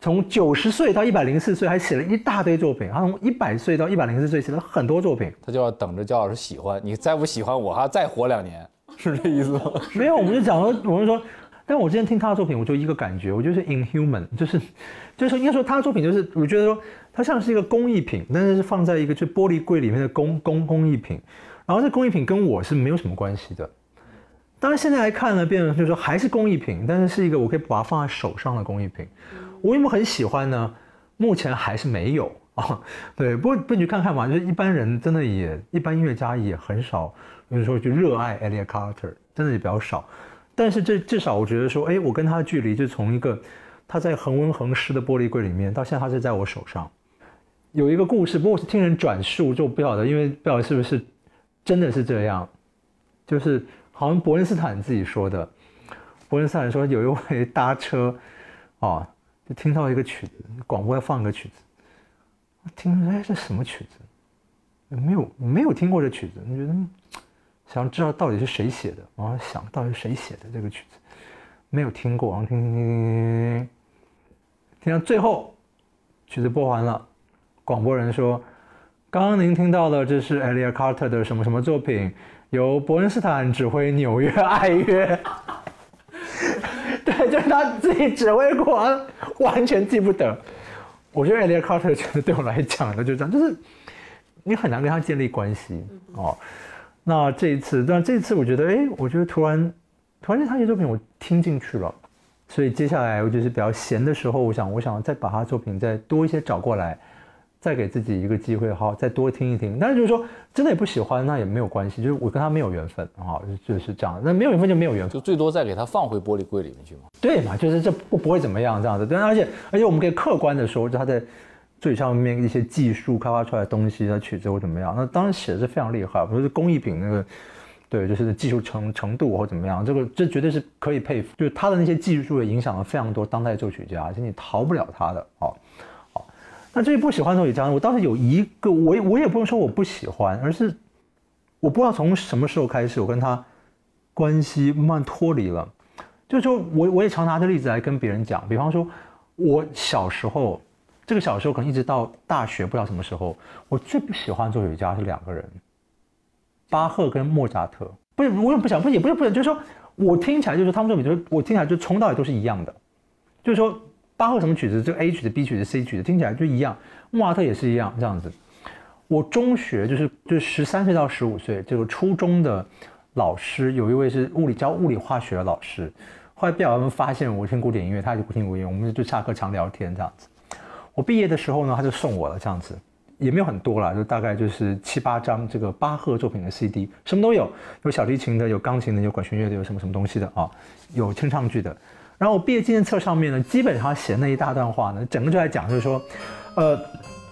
从九十岁到一百零四岁，还写了一大堆作品。他从一百岁到一百零四岁写了很多作品。他就要等着焦老师喜欢你，再不喜欢我，还再活两年，是这意思吗？没有，我们就讲说，我们说。但我之前听他的作品，我就一个感觉，我就是 inhuman，就是，就是应该说他的作品就是，我觉得说他像是一个工艺品，但是是放在一个就玻璃柜里面的工工工艺品，然后这工艺品跟我是没有什么关系的。当然现在来看呢，变成就是说还是工艺品，但是是一个我可以把它放在手上的工艺品。我有没有很喜欢呢？目前还是没有啊。对，不过不你去看看嘛，就是一般人真的也一般音乐家也很少，就是说就热爱 Elliot Carter，真的也比较少。但是这至少我觉得说，哎，我跟他的距离就从一个他在恒温恒湿的玻璃柜里面，到现在他是在我手上。有一个故事，不过我是听人转述，就不晓得，因为不晓得是不是真的是这样。就是好像伯恩斯坦自己说的，伯恩斯坦说有一回搭车，哦，就听到一个曲子，广播要放一个曲子，听哎这什么曲子？没有没有听过这曲子，你觉得？想知道到底是谁写的，然后想到底是谁写的这个曲子，没有听过，然后听听听听听，听到最后，曲子播完了，广播人说：“刚刚您听到的这是 Elliot Carter 的什么什么作品，由伯恩斯坦指挥纽约爱乐。”对，就是他自己指挥过，完全记不得。我觉得 Elliot Carter 觉得对我来讲的就这样，就是你很难跟他建立关系哦。那这一次，但这次我觉得，哎，我觉得突然，突然间他些作品我听进去了，所以接下来我就是比较闲的时候，我想，我想再把他作品再多一些找过来，再给自己一个机会，好，再多听一听。但是就是说，真的也不喜欢，那也没有关系，就是我跟他没有缘分啊，就是这样。那没有缘分就没有缘分，就最多再给他放回玻璃柜里面去嘛。对嘛，就是这不不会怎么样这样子。对，而且而且我们可以客观的说，就他在最上面一些技术开发出来的东西，他曲子或怎么样，那当然写的是非常厉害，不是工艺品那个。对，就是技术程程度或怎么样，这个这绝对是可以佩服。就是他的那些技术也影响了非常多当代作曲家，而且你逃不了他的。哦，好，那至于不喜欢作曲家，我倒是有一个，我我也不用说我不喜欢，而是我不知道从什么时候开始，我跟他关系慢慢脱离了。就是说我我也常拿这例子来跟别人讲，比方说，我小时候，这个小时候可能一直到大学，不知道什么时候，我最不喜欢作曲家是两个人。巴赫跟莫扎特，不是我也不想，不也不是不是，就是说我听起来就是他们作品，就是我听起来就从到尾都是一样的，就是说巴赫什么曲子，就 A 曲子、B 曲子、C 曲子，听起来就一样，莫扎特也是一样这样子。我中学就是就是十三岁到十五岁，这个初中的老师有一位是物理教物理化学的老师，后来被我们发现我听古典音乐，他就不听古典音乐，我们就下课常聊天这样子。我毕业的时候呢，他就送我了这样子。也没有很多了，就大概就是七八张这个巴赫作品的 CD，什么都有，有小提琴的，有钢琴的，有管弦乐的，有什么什么东西的啊，有清唱剧的。然后我毕业纪念册上面呢，基本上写那一大段话呢，整个就在讲，就是说，呃，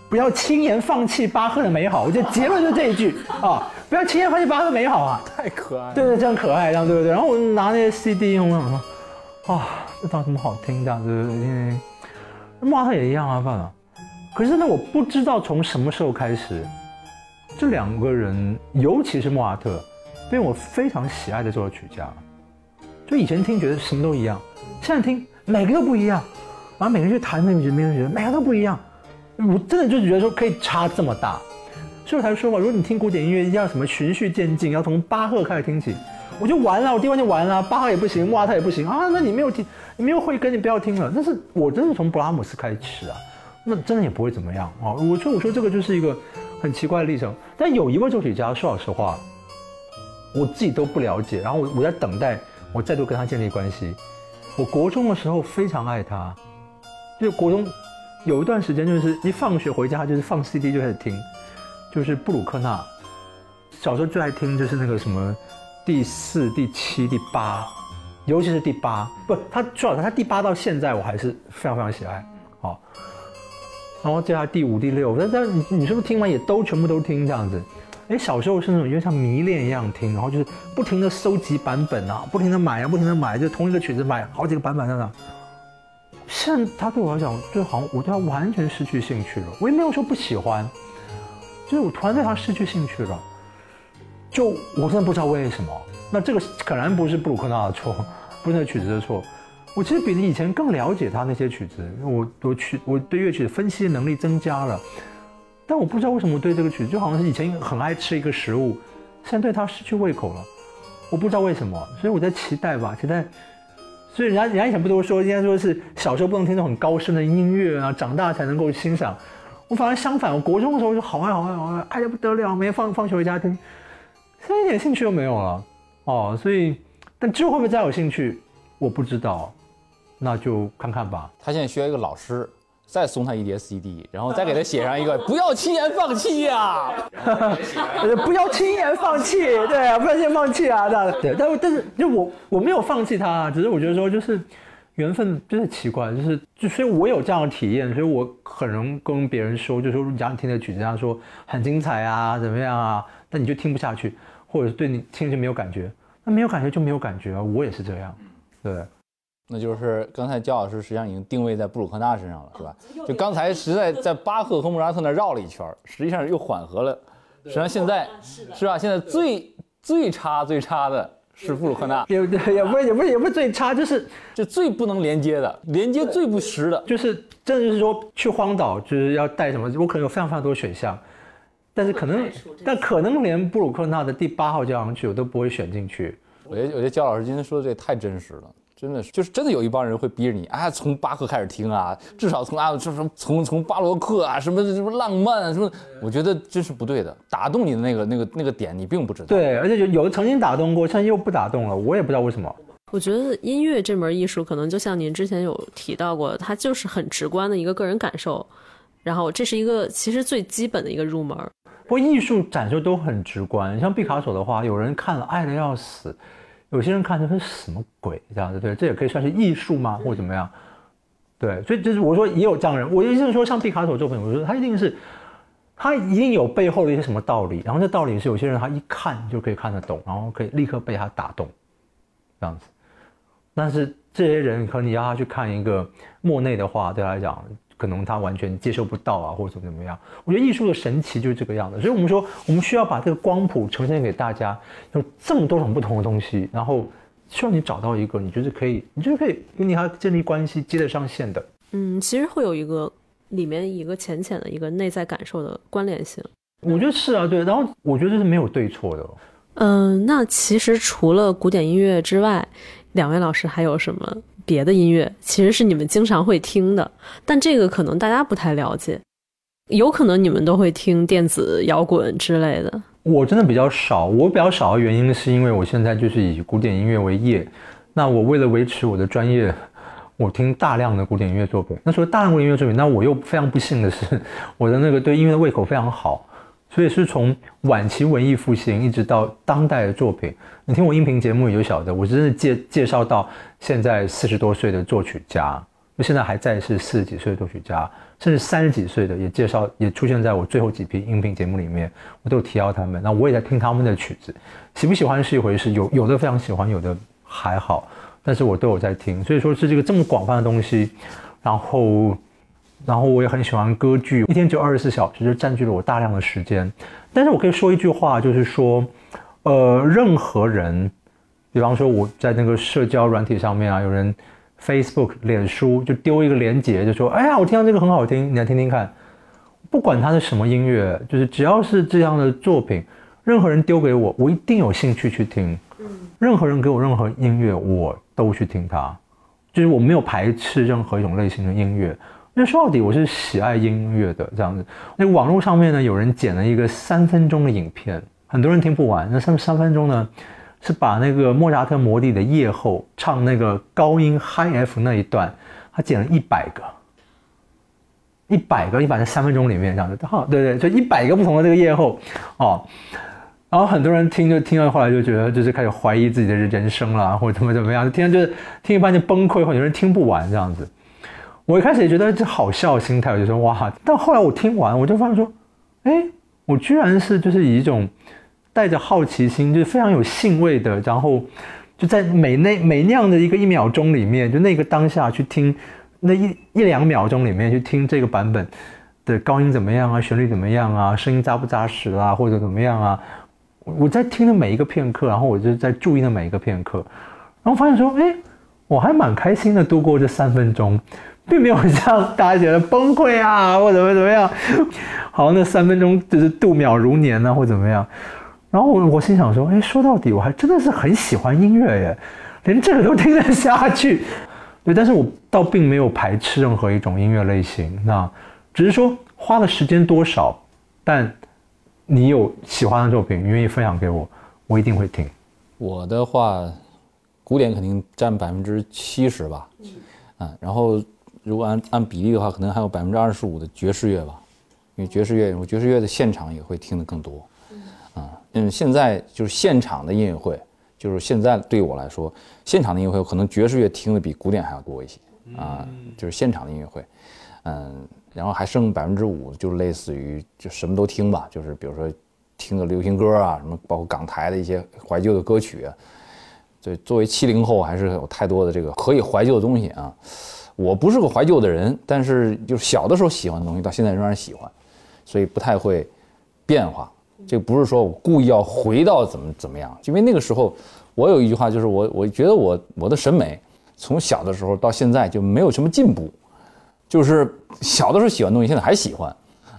不要轻言放弃巴赫的美好。我觉得结论就这一句啊，不要轻言放弃巴赫的美好啊，太可爱。对对，这样可爱，这样对不对？然后我拿那些 CD，我想说，啊，这到底怎么好听？这样子，因为莫特也一样啊，爸爸。可是呢，我不知道从什么时候开始，这两个人，尤其是莫扎特，变我非常喜爱的作曲家。就以前听觉得什么都一样，现在听每个都不一样，然后每个人去弹，每个人每个人觉得每个都不一样。我真的就觉得说可以差这么大，所以我才说嘛，如果你听古典音乐要什么循序渐进，要从巴赫开始听起，我就完了，我第一关就完了，巴赫也不行，莫扎特也不行啊，那你没有听，没有慧根，你不要听了。但是我真是从布拉姆斯开始啊。那真的也不会怎么样啊！我说，我说这个就是一个很奇怪的历程。但有一位作曲家，说老实话，我自己都不了解。然后我我在等待，我再度跟他建立关系。我国中的时候非常爱他，就国中有一段时间，就是一放学回家就是放 CD 就开始听，就是布鲁克纳。小时候最爱听就是那个什么第四、第七、第八，尤其是第八。不，他说老实话，他第八到现在我还是非常非常喜爱。好。然后接下来第五、第六，但但你你是不是听完也都全部都听这样子？哎，小时候是那种因为像迷恋一样听，然后就是不停的收集版本啊，不停的买啊，不停的买，就同一个曲子买好几个版本那样。现在他对我来讲，就好像我对他完全失去兴趣了。我也没有说不喜欢，就是我突然对他失去兴趣了。就我真的不知道为什么。那这个可能不是布鲁克纳的错，不是那曲子的错。我其实比你以前更了解他那些曲子，我我曲我对乐曲分析能力增加了，但我不知道为什么我对这个曲子就好像是以前很爱吃一个食物，现在对它失去胃口了，我不知道为什么，所以我在期待吧，期待。所以人家人家以前不都说应该说是小时候不能听那种很高深的音乐啊，长大才能够欣赏。我反而相反，我国中的时候就好爱好爱好爱，爱的不得了，每天放放学回家听，现在一点兴趣都没有了。哦，所以但之后会不会再有兴趣，我不知道。那就看看吧。他现在需要一个老师，再送他一叠 CD，然后再给他写上一个“ 不要轻言放弃呀”，不要轻言放弃，对啊，不要轻言放弃啊。对，但但是就我我没有放弃他，只是我觉得说就是缘分真的奇怪，就是就所以我有这样的体验，所以我很能跟别人说，就说假如听的曲子，他说很精彩啊，怎么样啊，但你就听不下去，或者是对你听就没有感觉，那没有感觉就没有感觉啊，我也是这样，对。那就是刚才焦老师实际上已经定位在布鲁克纳身上了，是吧？就刚才实在在巴赫和莫扎特那绕了一圈，实际上又缓和了。实际上现在是吧？现在最最差最差的是布鲁克纳，也也不也不也不最差，就是就最不能连接的，连接最不实的，就是真的是说去荒岛就是要带什么？我可能有非常非常多选项，但是可能但可能连布鲁克纳的第八号交响曲我都不会选进去。我觉得我觉得焦老师今天说的这太真实了。真的是，就是真的有一帮人会逼着你啊，从巴赫开始听啊，至少从啊，什么从从巴洛克啊，什么什么浪漫啊，什么，我觉得这是不对的。打动你的那个那个那个点，你并不知道。对，而且有有的曾经打动过，现在又不打动了，我也不知道为什么。我觉得音乐这门艺术，可能就像您之前有提到过，它就是很直观的一个个人感受。然后这是一个其实最基本的一个入门。不过艺术展示都很直观，像毕卡索的话，有人看了爱的要死，有些人看的是什么鬼这样子，对，这也可以算是艺术吗，或怎么样？对，所以就是我说也有这样的人，我意思是说，像毕卡索作品，我说他一定是他一定有背后的一些什么道理，然后这道理是有些人他一看就可以看得懂，然后可以立刻被他打动，这样子。但是这些人，可能你要他去看一个莫内的话，对他来讲。可能他完全接受不到啊，或者怎么怎么样？我觉得艺术的神奇就是这个样子，所以我们说，我们需要把这个光谱呈现给大家，有这么多种不同的东西，然后希望你找到一个你觉得可以，你觉得可以跟你还建立关系、接得上线的。嗯，其实会有一个里面一个浅浅的一个内在感受的关联性。我觉得是啊，对。然后我觉得这是没有对错的。嗯，那其实除了古典音乐之外，两位老师还有什么？别的音乐其实是你们经常会听的，但这个可能大家不太了解。有可能你们都会听电子摇滚之类的。我真的比较少，我比较少的原因是因为我现在就是以古典音乐为业。那我为了维持我的专业，我听大量的古典音乐作品。那说大量古典音乐作品，那我又非常不幸的是，我的那个对音乐的胃口非常好。所以是从晚期文艺复兴一直到当代的作品，你听我音频节目也就晓得，我真的介介绍到现在四十多岁的作曲家，那现在还在是四十几岁的作曲家，甚至三十几岁的也介绍，也出现在我最后几批音频节目里面，我都有提到他们。那我也在听他们的曲子，喜不喜欢是一回事，有有的非常喜欢，有的还好，但是我都有在听。所以说是这个这么广泛的东西，然后。然后我也很喜欢歌剧，一天只有二十四小时，就占据了我大量的时间。但是我可以说一句话，就是说，呃，任何人，比方说我在那个社交软体上面啊，有人 Facebook、脸书就丢一个链接，就说，哎呀，我听到这个很好听，你来听听看。不管它是什么音乐，就是只要是这样的作品，任何人丢给我，我一定有兴趣去听。任何人给我任何音乐，我都去听它，就是我没有排斥任何一种类型的音乐。因为说到底，我是喜爱音乐的这样子。那网络上面呢，有人剪了一个三分钟的影片，很多人听不完。那三三分钟呢，是把那个莫扎特《魔笛》的夜后唱那个高音 High F 那一段，他剪了一百个，一百个，一百在三分钟里面这样子。好，对对，就一百个不同的这个夜后，哦，然后很多人听就听到后来就觉得就是开始怀疑自己的人生了，或者怎么怎么样，听就是听一半就崩溃，或者有人听不完这样子。我一开始也觉得这好笑心态，我就说哇！但后来我听完，我就发现说，哎，我居然是就是以一种带着好奇心，就是非常有兴味的，然后就在每那每那样的一个一秒钟里面，就那个当下去听那一一两秒钟里面去听这个版本的高音怎么样啊，旋律怎么样啊，声音扎不扎实啊，或者怎么样啊？我在听的每一个片刻，然后我就在注意的每一个片刻，然后发现说，哎，我还蛮开心的度过这三分钟。并没有让大家觉得崩溃啊，或怎么怎么样。好，那三分钟就是度秒如年呢，或怎么样。然后我我心想说，哎，说到底，我还真的是很喜欢音乐耶，连这个都听得下去。对，但是我倒并没有排斥任何一种音乐类型，那只是说花的时间多少。但你有喜欢的作品，你愿意分享给我，我一定会听。我的话，古典肯定占百分之七十吧，嗯，然后。如果按按比例的话，可能还有百分之二十五的爵士乐吧，因为爵士乐，我爵士乐的现场也会听得更多。啊，嗯，现在就是现场的音乐会，就是现在对我来说，现场的音乐会可能爵士乐听的比古典还要多一些。啊，就是现场的音乐会，嗯，然后还剩百分之五，就是类似于就什么都听吧，就是比如说听个流行歌啊，什么包括港台的一些怀旧的歌曲。所以，作为七零后，还是有太多的这个可以怀旧的东西啊。我不是个怀旧的人，但是就是小的时候喜欢的东西，到现在仍然喜欢，所以不太会变化。这不是说我故意要回到怎么怎么样，因为那个时候我有一句话，就是我我觉得我我的审美从小的时候到现在就没有什么进步，就是小的时候喜欢东西，现在还喜欢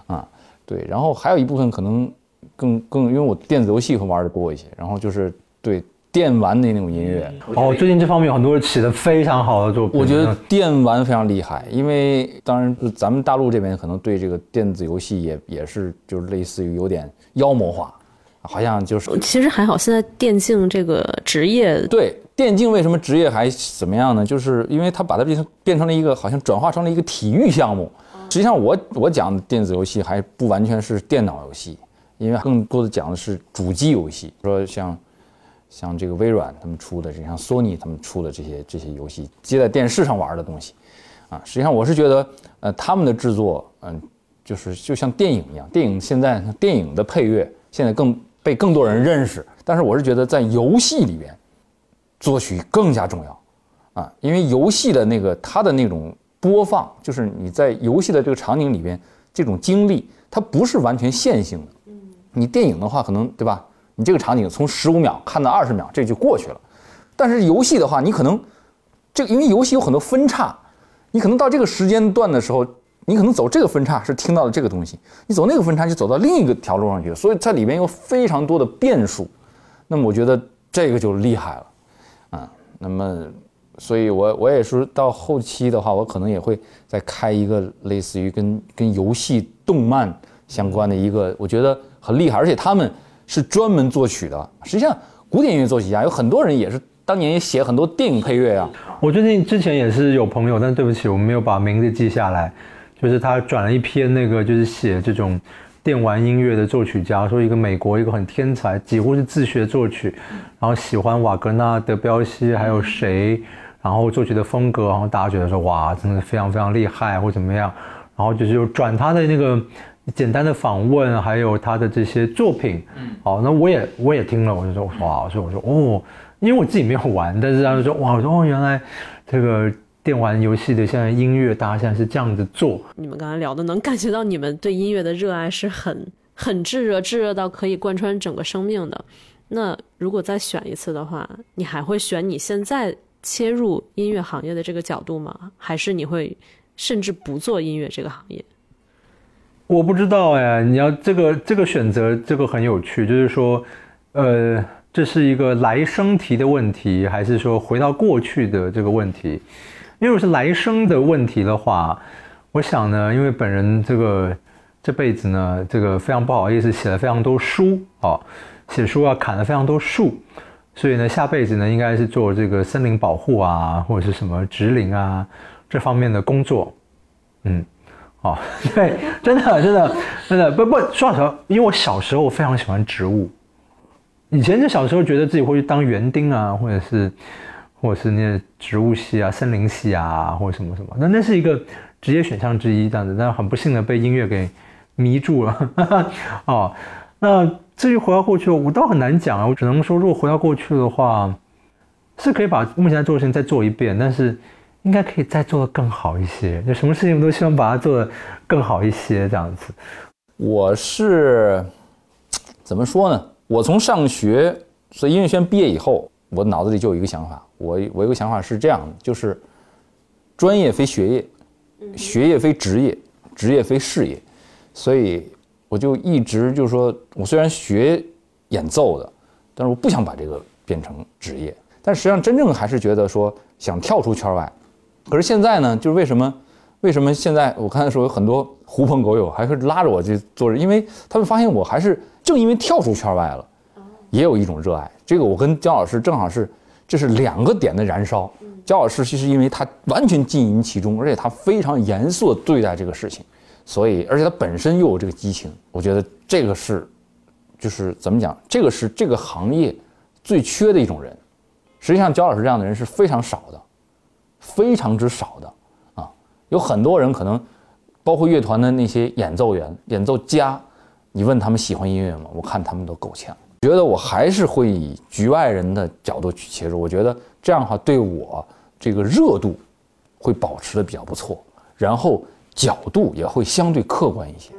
啊，对。然后还有一部分可能更更，因为我电子游戏会玩的多一些，然后就是对。电玩的那种音乐哦，最近这方面有很多人起的非常好的作品。我觉得电玩非常厉害，因为当然咱们大陆这边可能对这个电子游戏也也是就是类似于有点妖魔化，好像就是其实还好，现在电竞这个职业对电竞为什么职业还怎么样呢？就是因为它把它变成变成了一个好像转化成了一个体育项目，实际上我我讲的电子游戏还不完全是电脑游戏，因为更多的讲的是主机游戏，说像像这个微软他们出的，像索尼他们出的这些这些游戏，接在电视上玩的东西，啊，实际上我是觉得，呃，他们的制作，嗯，就是就像电影一样，电影现在电影的配乐现在更被更多人认识，但是我是觉得在游戏里边，作曲更加重要，啊，因为游戏的那个它的那种播放，就是你在游戏的这个场景里边这种经历，它不是完全线性的，你电影的话可能对吧？你这个场景从十五秒看到二十秒，这就过去了。但是游戏的话，你可能这个因为游戏有很多分叉，你可能到这个时间段的时候，你可能走这个分叉是听到了这个东西，你走那个分叉就走到另一个条路上去。所以它里面有非常多的变数。那么我觉得这个就厉害了，啊，那么所以我我也是到后期的话，我可能也会再开一个类似于跟跟游戏动漫相关的一个，我觉得很厉害，而且他们。是专门作曲的。实际上，古典音乐作曲家有很多人也是当年也写很多电影配乐啊。我最近之前也是有朋友，但对不起，我没有把名字记下来。就是他转了一篇那个，就是写这种电玩音乐的作曲家，说一个美国一个很天才，几乎是自学作曲，然后喜欢瓦格纳、德彪西还有谁，然后作曲的风格，然后大家觉得说哇，真的非常非常厉害或怎么样，然后就是转他的那个。简单的访问，还有他的这些作品，嗯，好，那我也我也听了，我就说哇，所以我说哦，因为我自己没有玩，但是他就说哇，我说哦，原来这个电玩游戏的现在音乐，大家现在是这样子做。你们刚才聊的，能感觉到你们对音乐的热爱是很很炙热，炙热到可以贯穿整个生命的。那如果再选一次的话，你还会选你现在切入音乐行业的这个角度吗？还是你会甚至不做音乐这个行业？我不知道哎，你要这个这个选择，这个很有趣，就是说，呃，这是一个来生题的问题，还是说回到过去的这个问题？因为如果是来生的问题的话，我想呢，因为本人这个这辈子呢，这个非常不好意思，写了非常多书啊，写书啊砍了非常多树，所以呢，下辈子呢，应该是做这个森林保护啊，或者是什么植林啊这方面的工作，嗯。哦，对，真的，真的，真的，不不，说老实话，因为我小时候非常喜欢植物，以前就小时候觉得自己会去当园丁啊，或者是，或者是那些植物系啊、森林系啊，或者什么什么，那那是一个职业选项之一，这样子，但很不幸的被音乐给迷住了。哦，那至于回到过去，我倒很难讲啊，我只能说，如果回到过去的话，是可以把目前在做的事情再做一遍，但是。应该可以再做的更好一些，就什么事情都希望把它做的更好一些，这样子。我是怎么说呢？我从上学，所以音乐学院毕业以后，我脑子里就有一个想法，我我有个想法是这样的，就是专业非学业，学业非职业，职业非事业，所以我就一直就是说我虽然学演奏的，但是我不想把这个变成职业，但实际上真正还是觉得说想跳出圈外。可是现在呢，就是为什么？为什么现在我刚才说有很多狐朋狗友还是拉着我去做？因为他们发现我还是正因为跳出圈外了，也有一种热爱。这个我跟焦老师正好是，这是两个点的燃烧。焦老师其实因为他完全浸淫其中，而且他非常严肃地对待这个事情，所以而且他本身又有这个激情。我觉得这个是，就是怎么讲？这个是这个行业最缺的一种人。实际上，焦老师这样的人是非常少的。非常之少的，啊，有很多人可能，包括乐团的那些演奏员、演奏家，你问他们喜欢音乐吗？我看他们都够呛。觉得我还是会以局外人的角度去切入，我觉得这样的话对我这个热度会保持的比较不错，然后角度也会相对客观一些。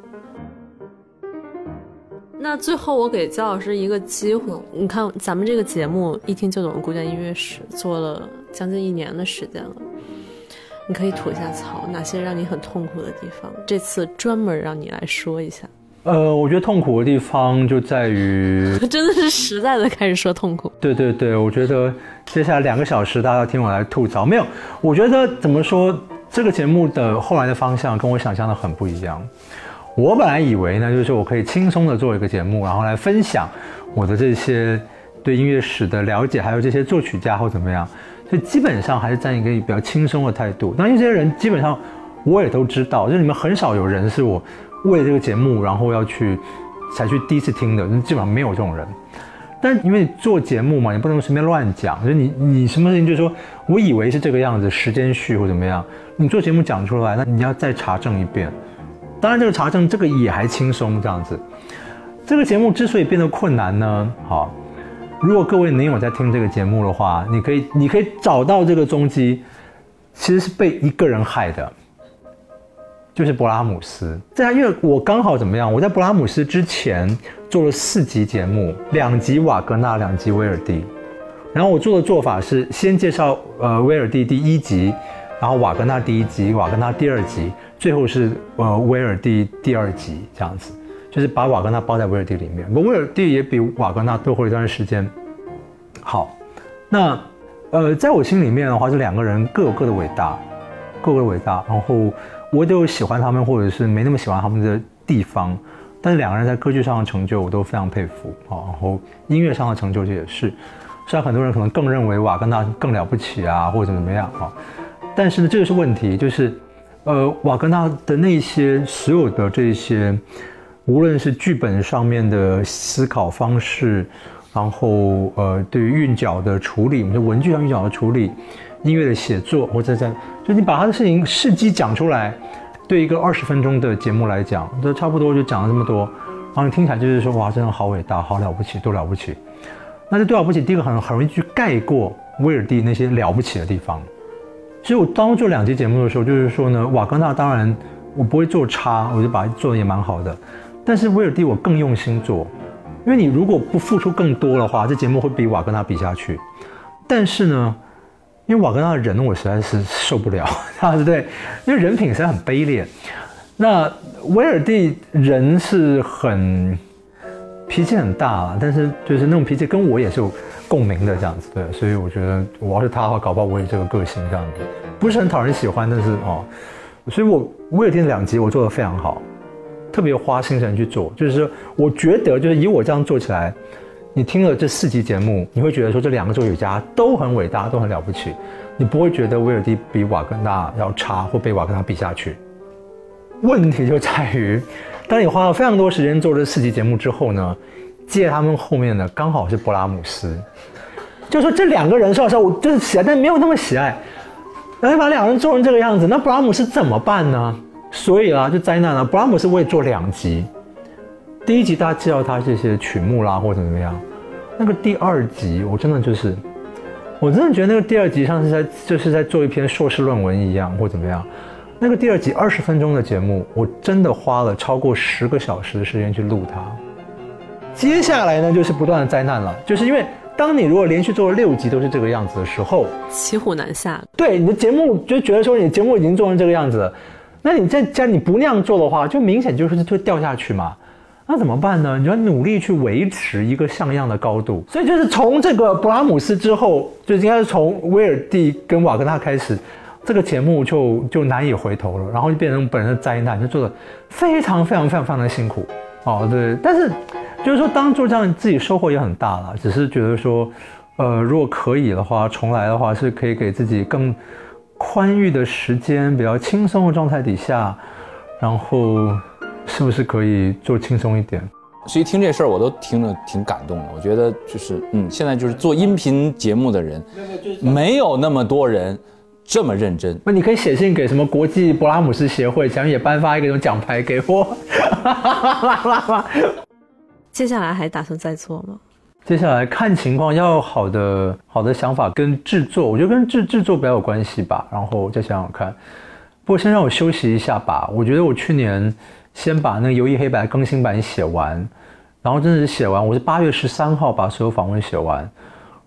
那最后我给焦老师一个机会，你看咱们这个节目一听就懂古典音乐史做了。将近一年的时间了，你可以吐一下槽，哪些让你很痛苦的地方？这次专门让你来说一下。呃，我觉得痛苦的地方就在于，真的是实在的开始说痛苦。对对对，我觉得接下来两个小时大家要听我来吐槽，没有？我觉得怎么说，这个节目的后来的方向跟我想象的很不一样。我本来以为呢，就是我可以轻松的做一个节目，然后来分享我的这些对音乐史的了解，还有这些作曲家或怎么样。所以基本上还是站一个比较轻松的态度。那有些人基本上我也都知道，就是你们很少有人是我为了这个节目，然后要去才去第一次听的，基本上没有这种人。但因为做节目嘛，你不能随便乱讲，就是你你什么事情就是说我以为是这个样子，时间序或怎么样，你做节目讲出来，那你要再查证一遍。当然，这个查证这个也还轻松这样子。这个节目之所以变得困难呢，好，如果各位您有在听这个节目的话，你可以你可以找到这个踪迹，其实是被一个人害的。就是勃拉姆斯，在因为我刚好怎么样？我在勃拉姆斯之前做了四集节目，两集瓦格纳，两集威尔第。然后我做的做法是先介绍呃威尔第第一集，然后瓦格纳第一集，瓦格纳第二集，最后是呃威尔第第二集这样子，就是把瓦格纳包在威尔第里面。不，威尔第也比瓦格纳多活了一段时间。好，那呃在我心里面的话，这两个人各有各的伟大，各有的伟大，然后。我都有喜欢他们，或者是没那么喜欢他们的地方，但是两个人在歌剧上的成就，我都非常佩服啊。然后音乐上的成就也是，虽然很多人可能更认为瓦格纳更了不起啊，或者怎么样啊，但是呢，这个是问题，就是，呃，瓦格纳的那些所有的这些，无论是剧本上面的思考方式，然后呃，对于韵脚的处理，我们说文具上韵脚的处理。音乐的写作，或者在，就你把他的事情事迹讲出来，对一个二十分钟的节目来讲，都差不多就讲了这么多，然后你听起来就是说，哇，真的好伟大，好了不起，都了不起。那这多了不起，第一个很很容易去盖过威尔第那些了不起的地方。所以我当做两集节目的时候，就是说呢，瓦格纳当然我不会做差，我就把它做的也蛮好的。但是威尔第我更用心做，因为你如果不付出更多的话，这节目会比瓦格纳比下去。但是呢。因为瓦格纳的人我实在是受不了，对不对？因为人品实在很卑劣。那威尔第人是很脾气很大，但是就是那种脾气跟我也是有共鸣的这样子，对。所以我觉得我要是他的话，搞不好我也这个个性这样子，不是很讨人喜欢，但是哦，所以我威尔第两集我做的非常好，特别花心神去做，就是说我觉得就是以我这样做起来。你听了这四集节目，你会觉得说这两个作曲家都很伟大，都很了不起，你不会觉得威尔第比瓦格纳要差或被瓦格纳比下去。问题就在于，当你花了非常多时间做这四集节目之后呢，接他们后面的刚好是勃拉姆斯，就说这两个人说实话，我就是喜爱，但没有那么喜爱。然后把两个人做成这个样子，那勃拉姆斯怎么办呢？所以啊，就灾难了。布拉姆斯我也做两集。第一集大家知道他这些曲目啦，或者怎么样，那个第二集我真的就是，我真的觉得那个第二集像是在就是在做一篇硕士论文一样，或怎么样。那个第二集二十分钟的节目，我真的花了超过十个小时的时间去录它。接下来呢，就是不断的灾难了，就是因为当你如果连续做了六集都是这个样子的时候，骑虎难下。对你的节目就觉得说你节目已经做成这个样子了，那你在家你不那样做的话，就明显就是会掉下去嘛。那怎么办呢？你要努力去维持一个像样的高度。所以就是从这个布拉姆斯之后，就应该是从威尔第跟瓦格纳开始，这个节目就就难以回头了，然后就变成本人的灾难，就做的非常非常非常非常的辛苦。哦，对。但是就是说，当做这样自己收获也很大了。只是觉得说，呃，如果可以的话，重来的话，是可以给自己更宽裕的时间，比较轻松的状态底下，然后。是不是可以做轻松一点？所以听这事儿我都听着挺感动的。我觉得就是，嗯，现在就是做音频节目的人，没有那么多人这么认真。那你可以写信给什么国际勃拉姆斯协会，想也颁发一个这种奖牌给我。接下来还打算再做吗？接下来看情况，要好的好的想法跟制作，我觉得跟制制作比较有关系吧。然后再想想看，不过先让我休息一下吧。我觉得我去年。先把那个《游艺黑白》更新版写完，然后真的是写完，我是八月十三号把所有访问写完，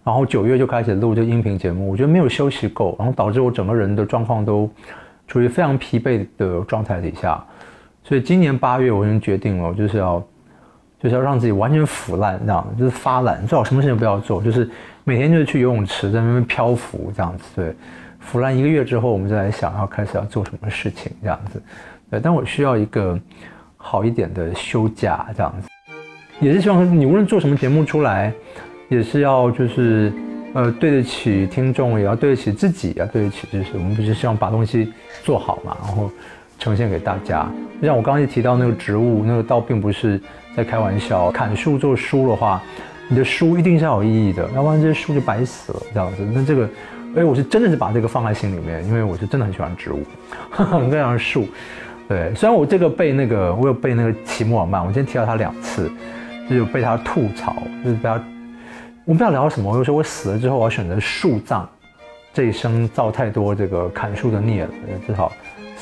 然后九月就开始录这音频节目。我觉得没有休息够，然后导致我整个人的状况都处于非常疲惫的状态底下。所以今年八月我已经决定了，就是要就是要让自己完全腐烂，这样就是发懒，最好什么事情不要做，就是每天就是去游泳池在那边漂浮这样子。对，腐烂一个月之后，我们再来想要开始要做什么事情这样子。对，但我需要一个好一点的休假，这样子，也是希望你无论做什么节目出来，也是要就是呃，对得起听众，也要对得起自己，要对得起就是我们不是希望把东西做好嘛，然后呈现给大家。就像我刚刚一提到那个植物，那个倒并不是在开玩笑。砍树做书的话，你的书一定是要有意义的，要不然这些书就白死了这样子。那这个，哎，我是真的是把这个放在心里面，因为我是真的很喜欢植物，很喜欢树。对，虽然我这个被那个，我有被那个齐默尔曼，我今天提到他两次，就是被他吐槽，就是被他，我不知道聊什么。我就说我死了之后，我要选择树葬，这一生造太多这个砍树的孽了，至少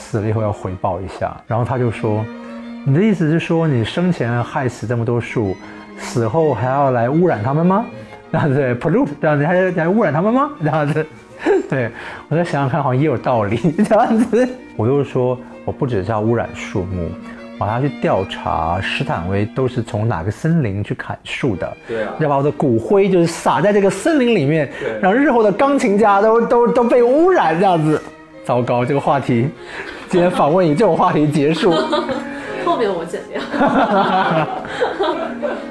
死了以后要回报一下。然后他就说，你的意思是说，你生前害死这么多树，死后还要来污染他们吗？这样子，pollute，这样子还还污染他们吗？这样子，对我再想想看，好像也有道理。这样子，我就说。我不只是要污染树木，我还要去调查斯坦威都是从哪个森林去砍树的。对啊，要把我的骨灰就是撒在这个森林里面，让日后的钢琴家都都都被污染这样子。糟糕，这个话题，今天访问以这种话题结束。后面我剪掉。